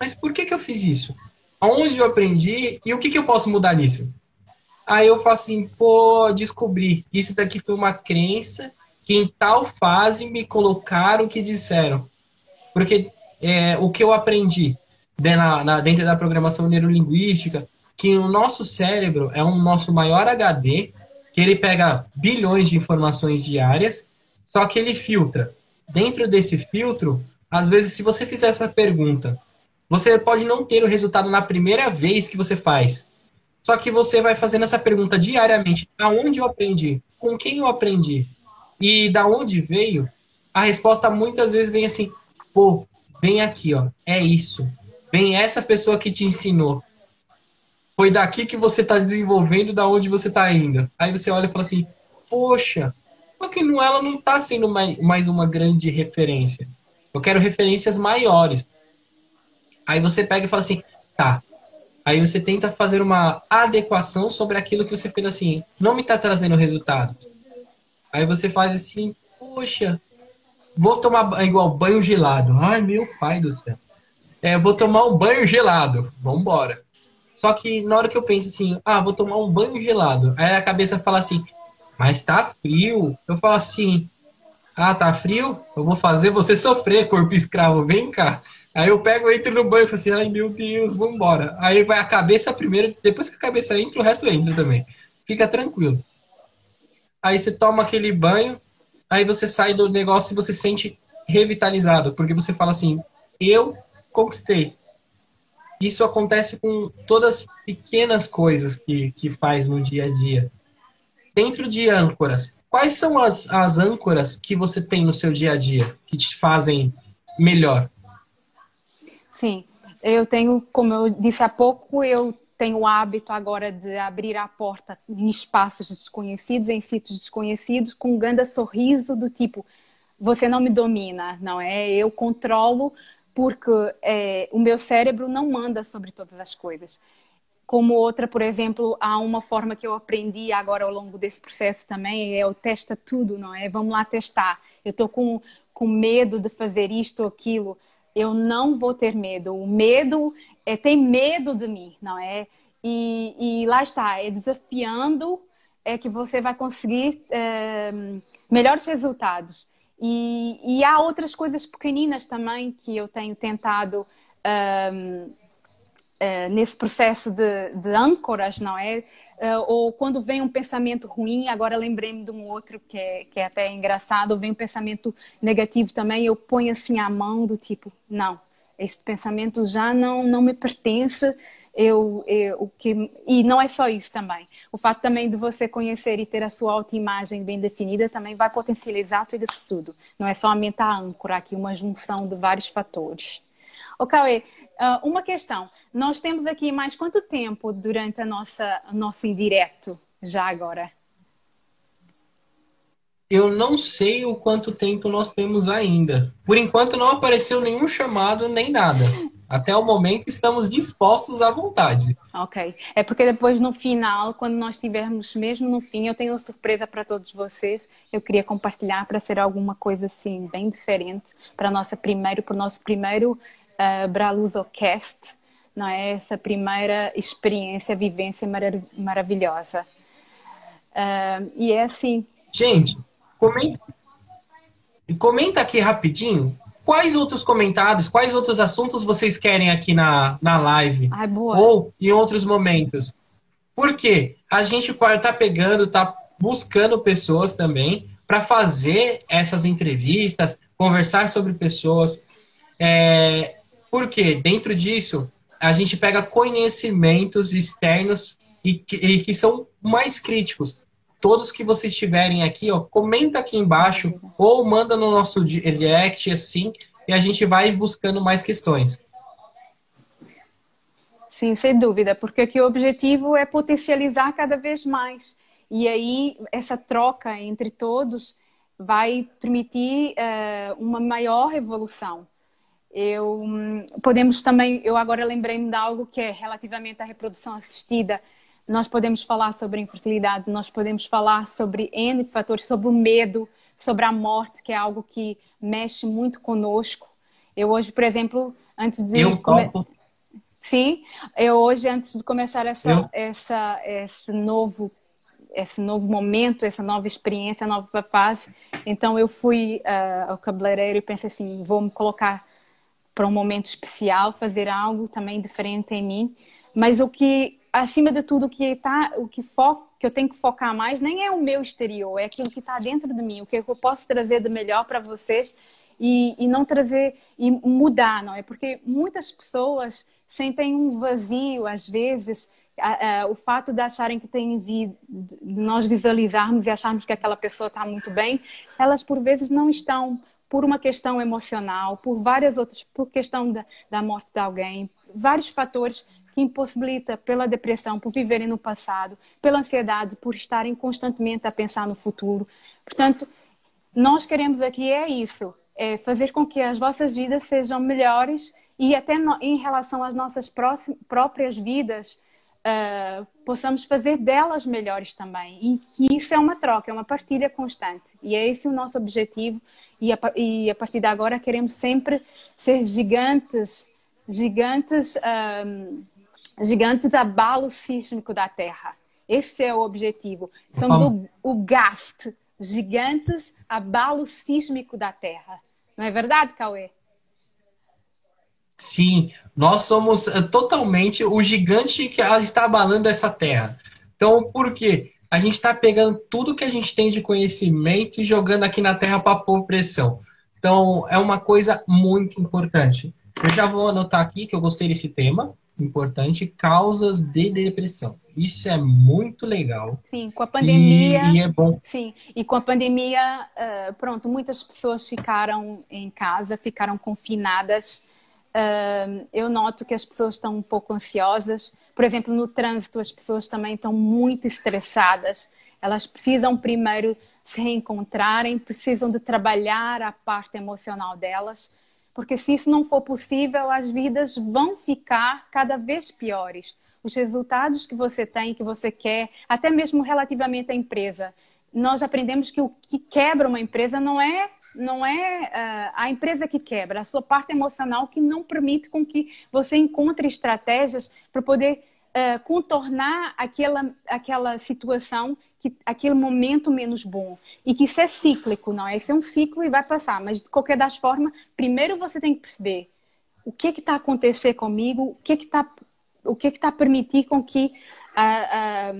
mas por que, que eu fiz isso? Aonde eu aprendi e o que, que eu posso mudar nisso? Aí eu falo assim, pô, descobri. Isso daqui foi uma crença que em tal fase me colocaram que disseram. Porque é, o que eu aprendi na, na, dentro da programação neurolinguística, que o nosso cérebro é um nosso maior HD, que ele pega bilhões de informações diárias, só que ele filtra. Dentro desse filtro, às vezes, se você fizer essa pergunta, você pode não ter o resultado na primeira vez que você faz. Só que você vai fazendo essa pergunta diariamente: aonde eu aprendi? Com quem eu aprendi? E da onde veio? A resposta muitas vezes vem assim: pô, vem aqui, ó, é isso. Vem essa pessoa que te ensinou foi daqui que você está desenvolvendo, da onde você está indo. Aí você olha e fala assim, poxa, só que não, ela não está sendo mais, mais uma grande referência. Eu quero referências maiores. Aí você pega e fala assim, tá. Aí você tenta fazer uma adequação sobre aquilo que você fez assim, não me está trazendo resultados. Aí você faz assim, poxa, vou tomar igual banho gelado. Ai, meu pai do céu. É, vou tomar um banho gelado. Vambora. Só que na hora que eu penso assim, ah, vou tomar um banho gelado, aí a cabeça fala assim, mas tá frio. Eu falo assim, ah, tá frio? Eu vou fazer você sofrer, corpo escravo, vem cá. Aí eu pego, entro no banho e falo assim, ai meu Deus, vambora. Aí vai a cabeça primeiro, depois que a cabeça entra, o resto entra também. Fica tranquilo. Aí você toma aquele banho, aí você sai do negócio e você se sente revitalizado, porque você fala assim, eu conquistei, isso acontece com todas as pequenas coisas que, que faz no dia a dia. dentro de âncoras, quais são as, as âncoras que você tem no seu dia a dia que te fazem melhor? Sim, eu tenho, como eu disse há pouco, eu tenho o hábito agora de abrir a porta em espaços desconhecidos, em sítios desconhecidos, com um grande sorriso do tipo, você não me domina, não é? Eu controlo porque é, o meu cérebro não manda sobre todas as coisas. Como outra, por exemplo, há uma forma que eu aprendi agora ao longo desse processo também, é o testa tudo, não é? Vamos lá testar. Eu estou com, com medo de fazer isto ou aquilo. Eu não vou ter medo. O medo é, tem medo de mim, não é? E, e lá está, é desafiando é que você vai conseguir é, melhores resultados. E, e, há outras coisas pequeninas também que eu tenho tentado um, uh, eh, nesse processo de, de, âncoras, não é? Uh, ou quando vem um pensamento ruim, agora lembrei-me de um outro que é, que é até engraçado, vem um pensamento negativo também, eu ponho assim a mão do tipo, não, este pensamento já não, não me pertence, eu, eu, o que, e não é só isso também. O fato também de você conhecer e ter a sua autoimagem bem definida também vai potencializar tudo isso tudo. Não é somente a âncora, aqui uma junção de vários fatores. Ok, uh, uma questão. Nós temos aqui mais quanto tempo durante a nossa nosso indireto já agora? Eu não sei o quanto tempo nós temos ainda. Por enquanto não apareceu nenhum chamado nem nada. Até o momento estamos dispostos à vontade. Ok. É porque depois no final, quando nós estivermos mesmo no fim, eu tenho uma surpresa para todos vocês. Eu queria compartilhar para ser alguma coisa assim bem diferente para nossa primeiro, para o nosso primeiro uh, Braluzocast, não é? Essa primeira experiência, vivência marav maravilhosa. Uh, e é assim. Gente, comenta, comenta aqui rapidinho quais outros comentários, quais outros assuntos vocês querem aqui na, na live? Ai, ou em outros momentos. Porque a gente está pegando, está buscando pessoas também para fazer essas entrevistas, conversar sobre pessoas. É, porque dentro disso a gente pega conhecimentos externos e que, e que são mais críticos todos que vocês tiverem aqui, ó, comenta aqui embaixo ou manda no nosso direct, assim, e a gente vai buscando mais questões. Sim, sem dúvida, porque aqui o objetivo é potencializar cada vez mais. E aí, essa troca entre todos vai permitir uh, uma maior evolução. Eu, hum, podemos também, eu agora lembrei-me de algo que é relativamente à reprodução assistida nós podemos falar sobre infertilidade, nós podemos falar sobre N fatores, sobre o medo, sobre a morte, que é algo que mexe muito conosco. Eu hoje, por exemplo, antes de. Eu. Sim, eu hoje, antes de começar essa, essa, esse novo esse novo momento, essa nova experiência, nova fase. Então eu fui uh, ao cabeleireiro e pensei assim, vou me colocar para um momento especial, fazer algo também diferente em mim. Mas o que acima de tudo, o que tá, o que que eu tenho que focar mais nem é o meu exterior, é aquilo que está dentro de mim, o que eu posso trazer de melhor para vocês e, e não trazer e mudar, não é? Porque muitas pessoas sentem um vazio às vezes o fato de acharem que tem de nós visualizarmos e acharmos que aquela pessoa está muito bem, elas por vezes não estão por uma questão emocional, por várias outras, por questão da, da morte de alguém, vários fatores que impossibilita pela depressão, por viverem no passado, pela ansiedade, por estarem constantemente a pensar no futuro. Portanto, nós queremos aqui é isso, é fazer com que as vossas vidas sejam melhores e até no, em relação às nossas próprias vidas, uh, possamos fazer delas melhores também. E que isso é uma troca, é uma partilha constante. E é esse o nosso objetivo. E a, e a partir de agora queremos sempre ser gigantes, gigantes ah, gigantes abalo sísmico da Terra. Esse é o objetivo. São o, GAST, gigantes abalo sísmico da Terra. Não é verdade, Cauê? Sim, nós somos eh, totalmente o gigante que está abalando essa terra. Então, por quê? A gente está pegando tudo que a gente tem de conhecimento e jogando aqui na terra para pôr pressão. Então, é uma coisa muito importante. Eu já vou anotar aqui que eu gostei desse tema importante, causas de depressão. Isso é muito legal. Sim, com a pandemia. E, e é bom. Sim, e com a pandemia, uh, pronto, muitas pessoas ficaram em casa, ficaram confinadas. Uh, eu noto que as pessoas estão um pouco ansiosas. Por exemplo, no trânsito, as pessoas também estão muito estressadas. Elas precisam primeiro se reencontrarem, precisam de trabalhar a parte emocional delas porque se isso não for possível, as vidas vão ficar cada vez piores. Os resultados que você tem, que você quer, até mesmo relativamente à empresa. Nós aprendemos que o que quebra uma empresa não é não é uh, a empresa que quebra, a sua parte emocional que não permite com que você encontre estratégias para poder uh, contornar aquela, aquela situação que aquele momento menos bom e que isso é cíclico, não é? Isso é um ciclo e vai passar, mas de qualquer das formas, primeiro você tem que perceber o que é que está a acontecer comigo, o que é que está o que é está a permitir com que a, a,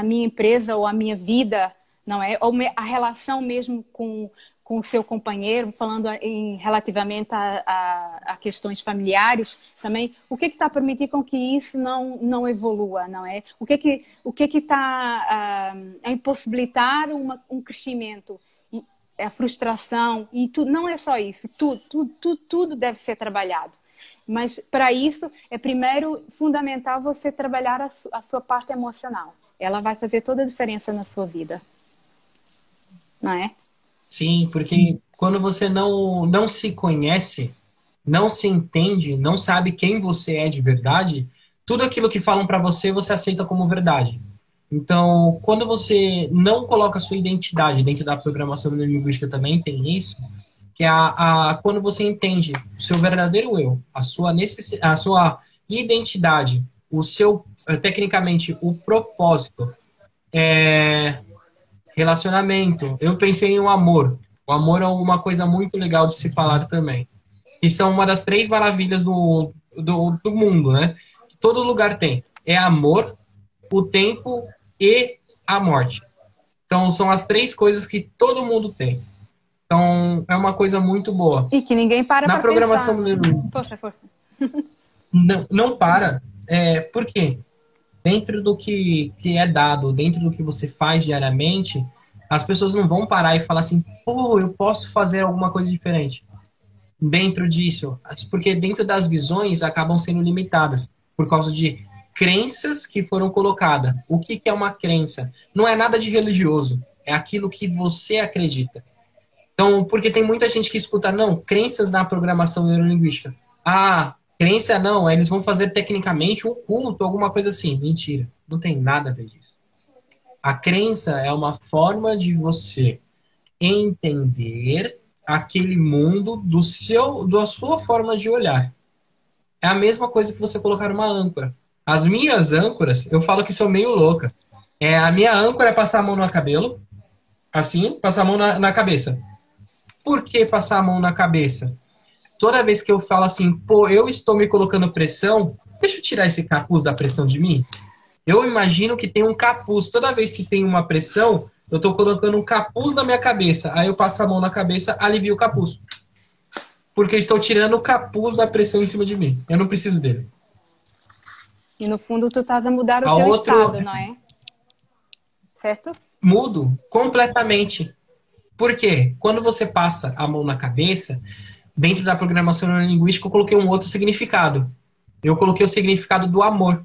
a minha empresa ou a minha vida, não é? Ou a relação mesmo com, com o seu companheiro, falando em relativamente a, a, a questões familiares também, o que é está a permitir com que isso não, não evolua, não é? O que é que o que é está a, a impossibilitar uma, um crescimento? E a frustração e tudo, não é só isso, tudo, tudo, tudo, tudo deve ser trabalhado. Mas para isso é primeiro fundamental você trabalhar a, a sua parte emocional. Ela vai fazer toda a diferença na sua vida. Não é? Sim, porque quando você não, não se conhece, não se entende, não sabe quem você é de verdade, tudo aquilo que falam para você, você aceita como verdade. Então, quando você não coloca a sua identidade dentro da programação neurolinguística também tem isso, que é a, a quando você entende o seu verdadeiro eu, a sua necess, a sua identidade, o seu eh, tecnicamente o propósito, é, relacionamento. Eu pensei em um amor. O amor é uma coisa muito legal de se falar também. E são uma das três maravilhas do, do, do mundo, né? Todo lugar tem. É amor, o tempo e a morte. Então, são as três coisas que todo mundo tem. Então, é uma coisa muito boa. E que ninguém para Na programação pensar. Força, força. não, não para. É, por quê? Dentro do que, que é dado, dentro do que você faz diariamente, as pessoas não vão parar e falar assim, pô, eu posso fazer alguma coisa diferente. Dentro disso, porque dentro das visões acabam sendo limitadas por causa de crenças que foram colocadas. O que, que é uma crença? Não é nada de religioso, é aquilo que você acredita. Então, porque tem muita gente que escuta, não, crenças na programação neurolinguística. Ah, Crença não, eles vão fazer tecnicamente um culto, alguma coisa assim. Mentira, não tem nada a ver disso. A crença é uma forma de você entender aquele mundo do seu, da sua forma de olhar. É a mesma coisa que você colocar uma âncora. As minhas âncoras, eu falo que são meio louca. É a minha âncora é passar a mão no cabelo, assim, passar a mão na, na cabeça. Por que passar a mão na cabeça? Toda vez que eu falo assim, pô, eu estou me colocando pressão, deixa eu tirar esse capuz da pressão de mim. Eu imagino que tem um capuz. Toda vez que tem uma pressão, eu estou colocando um capuz na minha cabeça. Aí eu passo a mão na cabeça, alivio o capuz. Porque estou tirando o capuz da pressão em cima de mim. Eu não preciso dele. E no fundo tu estás a mudar o a teu outro... estado, não é? Certo? Mudo completamente. Por quê? Quando você passa a mão na cabeça, dentro da programação linguística, eu coloquei um outro significado. Eu coloquei o significado do amor.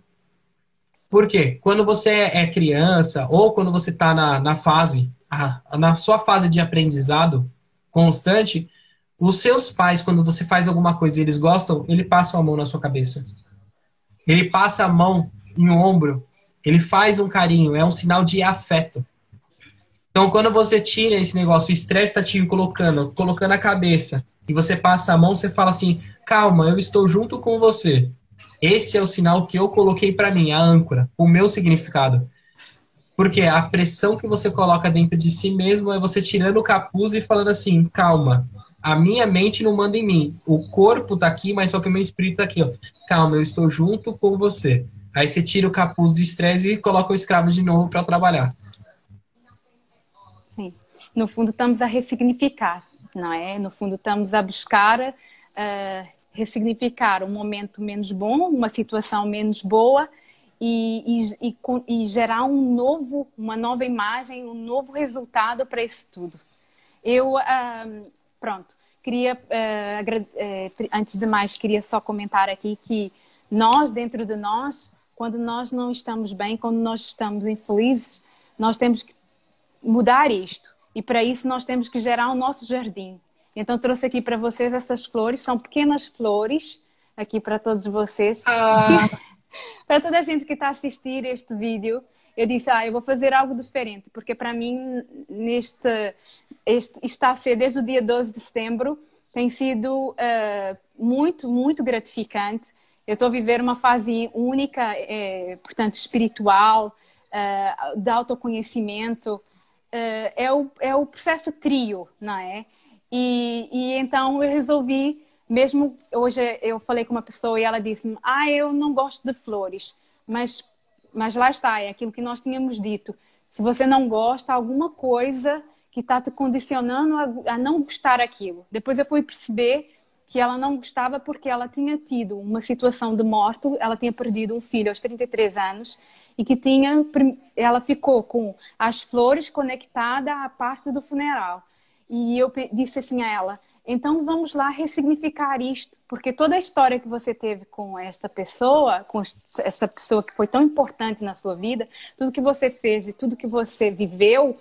Por quê? Quando você é criança ou quando você está na, na fase, na sua fase de aprendizado constante, os seus pais, quando você faz alguma coisa e eles gostam, ele passa a mão na sua cabeça. Ele passa a mão em um ombro. Ele faz um carinho, é um sinal de afeto. Então, quando você tira esse negócio, o estresse está te colocando, colocando a cabeça, e você passa a mão, você fala assim: calma, eu estou junto com você. Esse é o sinal que eu coloquei para mim, a âncora, o meu significado. Porque a pressão que você coloca dentro de si mesmo é você tirando o capuz e falando assim: calma, a minha mente não manda em mim. O corpo tá aqui, mas só que o meu espírito tá aqui, ó. Calma, eu estou junto com você. Aí você tira o capuz do estresse e coloca o escravo de novo para trabalhar no fundo estamos a ressignificar, não é? No fundo estamos a buscar uh, ressignificar um momento menos bom, uma situação menos boa e, e, e, e gerar um novo, uma nova imagem, um novo resultado para isso tudo. Eu, uh, pronto, queria, uh, antes de mais, queria só comentar aqui que nós, dentro de nós, quando nós não estamos bem, quando nós estamos infelizes, nós temos que mudar isto. E para isso nós temos que gerar o nosso jardim. Então trouxe aqui para vocês essas flores, são pequenas flores aqui para todos vocês. Ah. para toda a gente que está a assistir este vídeo, eu disse, ah, eu vou fazer algo diferente, porque para mim, neste, este, está a ser desde o dia 12 de setembro, tem sido uh, muito, muito gratificante. Eu estou a viver uma fase única, é, portanto, espiritual, uh, de autoconhecimento. Uh, é, o, é o processo trio, não é? E, e então eu resolvi mesmo hoje eu falei com uma pessoa e ela disse: "Ah, eu não gosto de flores". Mas mas lá está, é aquilo que nós tínhamos dito. Se você não gosta, alguma coisa que está te condicionando a, a não gostar aquilo. Depois eu fui perceber que ela não gostava porque ela tinha tido uma situação de morte, ela tinha perdido um filho aos 33 anos e que tinha ela ficou com as flores conectada à parte do funeral. E eu disse assim a ela: então vamos lá ressignificar isto, porque toda a história que você teve com esta pessoa, com esta pessoa que foi tão importante na sua vida, tudo que você fez e tudo que você viveu,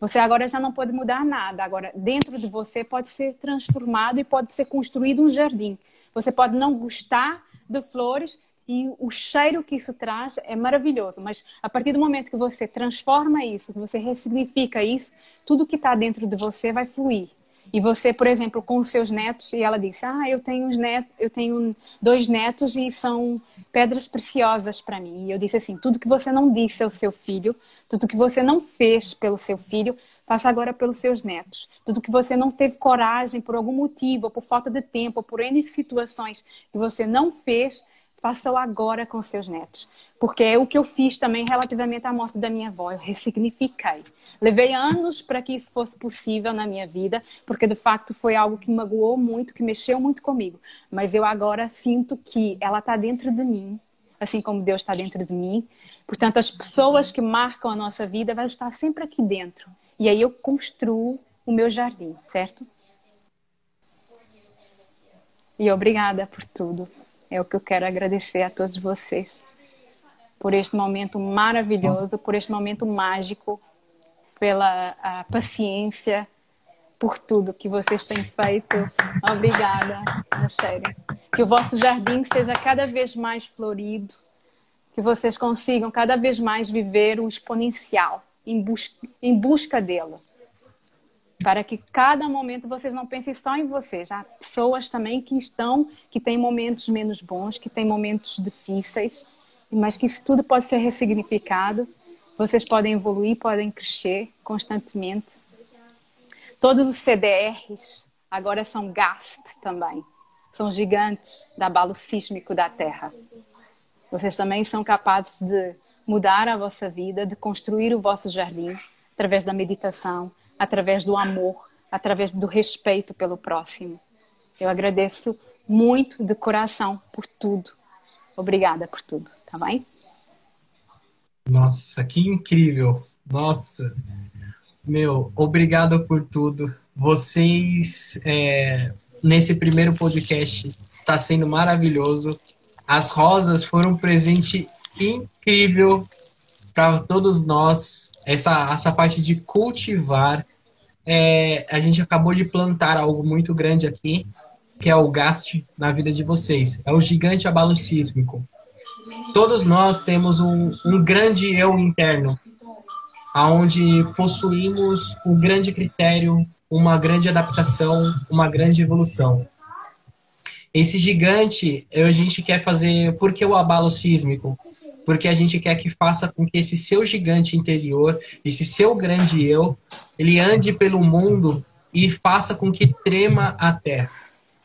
você agora já não pode mudar nada. Agora, dentro de você pode ser transformado e pode ser construído um jardim. Você pode não gostar de flores e o cheiro que isso traz é maravilhoso, mas a partir do momento que você transforma isso, que você ressignifica isso, tudo que está dentro de você vai fluir e você, por exemplo, com os seus netos, e ela disse: Ah, eu tenho uns netos, eu tenho dois netos e são pedras preciosas para mim. E eu disse assim: tudo que você não disse ao seu filho, tudo que você não fez pelo seu filho, faça agora pelos seus netos. Tudo que você não teve coragem por algum motivo, ou por falta de tempo, ou por N situações que você não fez, faça-o agora com seus netos. Porque é o que eu fiz também relativamente à morte da minha avó, eu ressignifiquei. Levei anos para que isso fosse possível na minha vida, porque de facto foi algo que magoou muito, que mexeu muito comigo. Mas eu agora sinto que ela está dentro de mim, assim como Deus está dentro de mim. Portanto, as pessoas que marcam a nossa vida vão estar sempre aqui dentro. E aí eu construo o meu jardim, certo? E obrigada por tudo. É o que eu quero agradecer a todos vocês por este momento maravilhoso, por este momento mágico pela paciência, por tudo que vocês têm feito. Obrigada, na sério. Que o vosso jardim seja cada vez mais florido, que vocês consigam cada vez mais viver o exponencial em busca, em busca dele. Para que cada momento vocês não pensem só em vocês. Há pessoas também que estão, que têm momentos menos bons, que têm momentos difíceis, mas que isso tudo pode ser ressignificado vocês podem evoluir, podem crescer constantemente. Todos os CDRs agora são GAST também. São gigantes da abalo sísmico da Terra. Vocês também são capazes de mudar a vossa vida, de construir o vosso jardim através da meditação, através do amor, através do respeito pelo próximo. Eu agradeço muito de coração por tudo. Obrigada por tudo, tá bem? Nossa, que incrível! Nossa, meu, obrigado por tudo. Vocês, é, nesse primeiro podcast, está sendo maravilhoso. As rosas foram um presente incrível para todos nós. Essa, essa parte de cultivar. É, a gente acabou de plantar algo muito grande aqui, que é o gasto na vida de vocês. É o gigante abalo sísmico todos nós temos um, um grande eu interno, aonde possuímos um grande critério, uma grande adaptação, uma grande evolução. Esse gigante, a gente quer fazer. Por que o abalo sísmico? Porque a gente quer que faça com que esse seu gigante interior, esse seu grande eu, ele ande pelo mundo e faça com que trema a terra.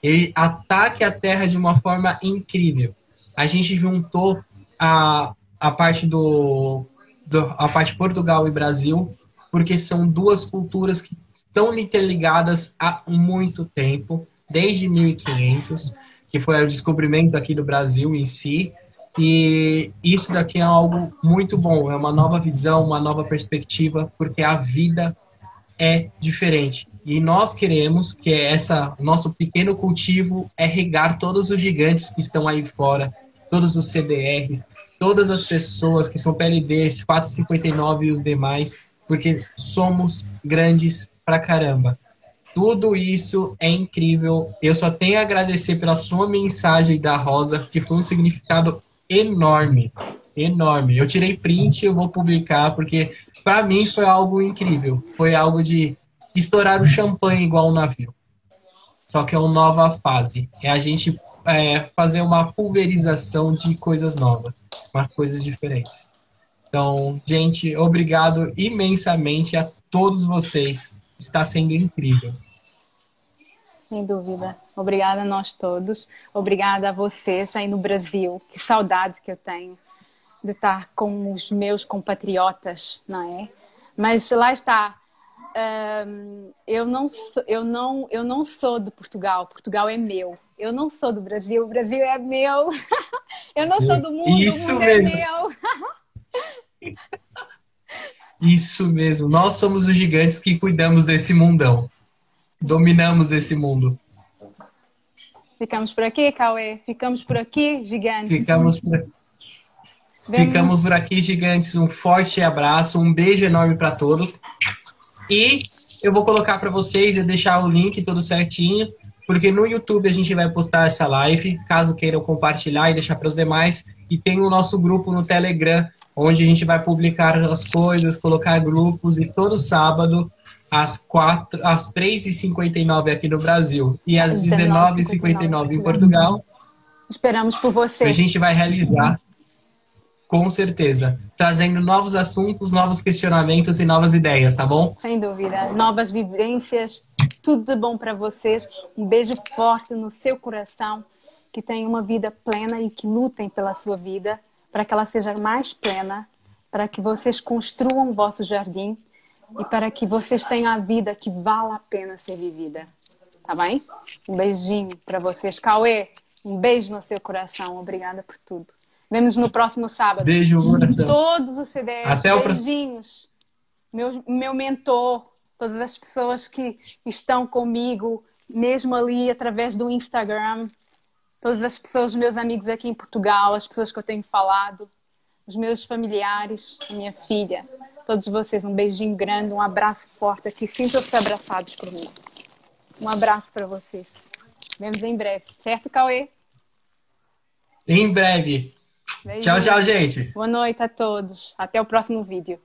Ele ataque a terra de uma forma incrível. A gente juntou a, a parte do, do a parte Portugal e Brasil, porque são duas culturas que estão interligadas há muito tempo, desde 1500, que foi o descobrimento aqui do Brasil em si. E isso daqui é algo muito bom, é uma nova visão, uma nova perspectiva, porque a vida é diferente. E nós queremos que essa nosso pequeno cultivo é regar todos os gigantes que estão aí fora, todos os CDRs, todas as pessoas que são PLDs, 459 e os demais, porque somos grandes pra caramba. Tudo isso é incrível. Eu só tenho a agradecer pela sua mensagem da Rosa, que foi um significado enorme. Enorme. Eu tirei print, eu vou publicar, porque para mim foi algo incrível. Foi algo de estourar o champanhe igual um navio. Só que é uma nova fase. É a gente é, fazer uma pulverização de coisas novas, umas coisas diferentes. Então, gente, obrigado imensamente a todos vocês. Está sendo incrível. Sem dúvida. Obrigada a nós todos. Obrigada a vocês aí no Brasil. Que saudades que eu tenho de estar com os meus compatriotas, não é? Mas lá está. Um, eu não sou, eu não eu não sou de Portugal. Portugal é meu. Eu não sou do Brasil. O Brasil é meu. eu não sou do mundo. Isso o mundo mesmo. é meu. Isso mesmo. Nós somos os gigantes que cuidamos desse mundão. Dominamos esse mundo. Ficamos por aqui, Cauê. Ficamos por aqui, gigantes. Ficamos por aqui. Vemos... Ficamos por aqui, gigantes. Um forte abraço, um beijo enorme para todos. E eu vou colocar para vocês e deixar o link todo certinho, porque no YouTube a gente vai postar essa live, caso queiram compartilhar e deixar para os demais. E tem o nosso grupo no Telegram, onde a gente vai publicar as coisas, colocar grupos e todo sábado às, 4, às 3h59 aqui no Brasil e às 19h59 em Portugal. Esperamos por vocês. A gente vai realizar, com certeza, trazendo novos assuntos, novos questionamentos e novas ideias, tá bom? Sem dúvida. Novas vivências, tudo de bom para vocês. Um beijo forte no seu coração. Que tenham uma vida plena e que lutem pela sua vida para que ela seja mais plena, para que vocês construam o vosso jardim e para que vocês tenham a vida que vale a pena ser vivida. Tá bem? Um beijinho para vocês. Cauê, um beijo no seu coração. Obrigada por tudo. Vemos no próximo sábado. Beijo, coração. Todos os CDs. Até beijinhos. O... Meu, meu mentor, todas as pessoas que estão comigo, mesmo ali através do Instagram, todas as pessoas, meus amigos aqui em Portugal, as pessoas que eu tenho falado, os meus familiares, a minha filha, todos vocês, um beijinho grande, um abraço forte aqui, sintam-se abraçados por mim. Um abraço para vocês. Vemos em breve, certo, Cauê? Em breve. Beijinho. Tchau, tchau, gente. Boa noite a todos. Até o próximo vídeo.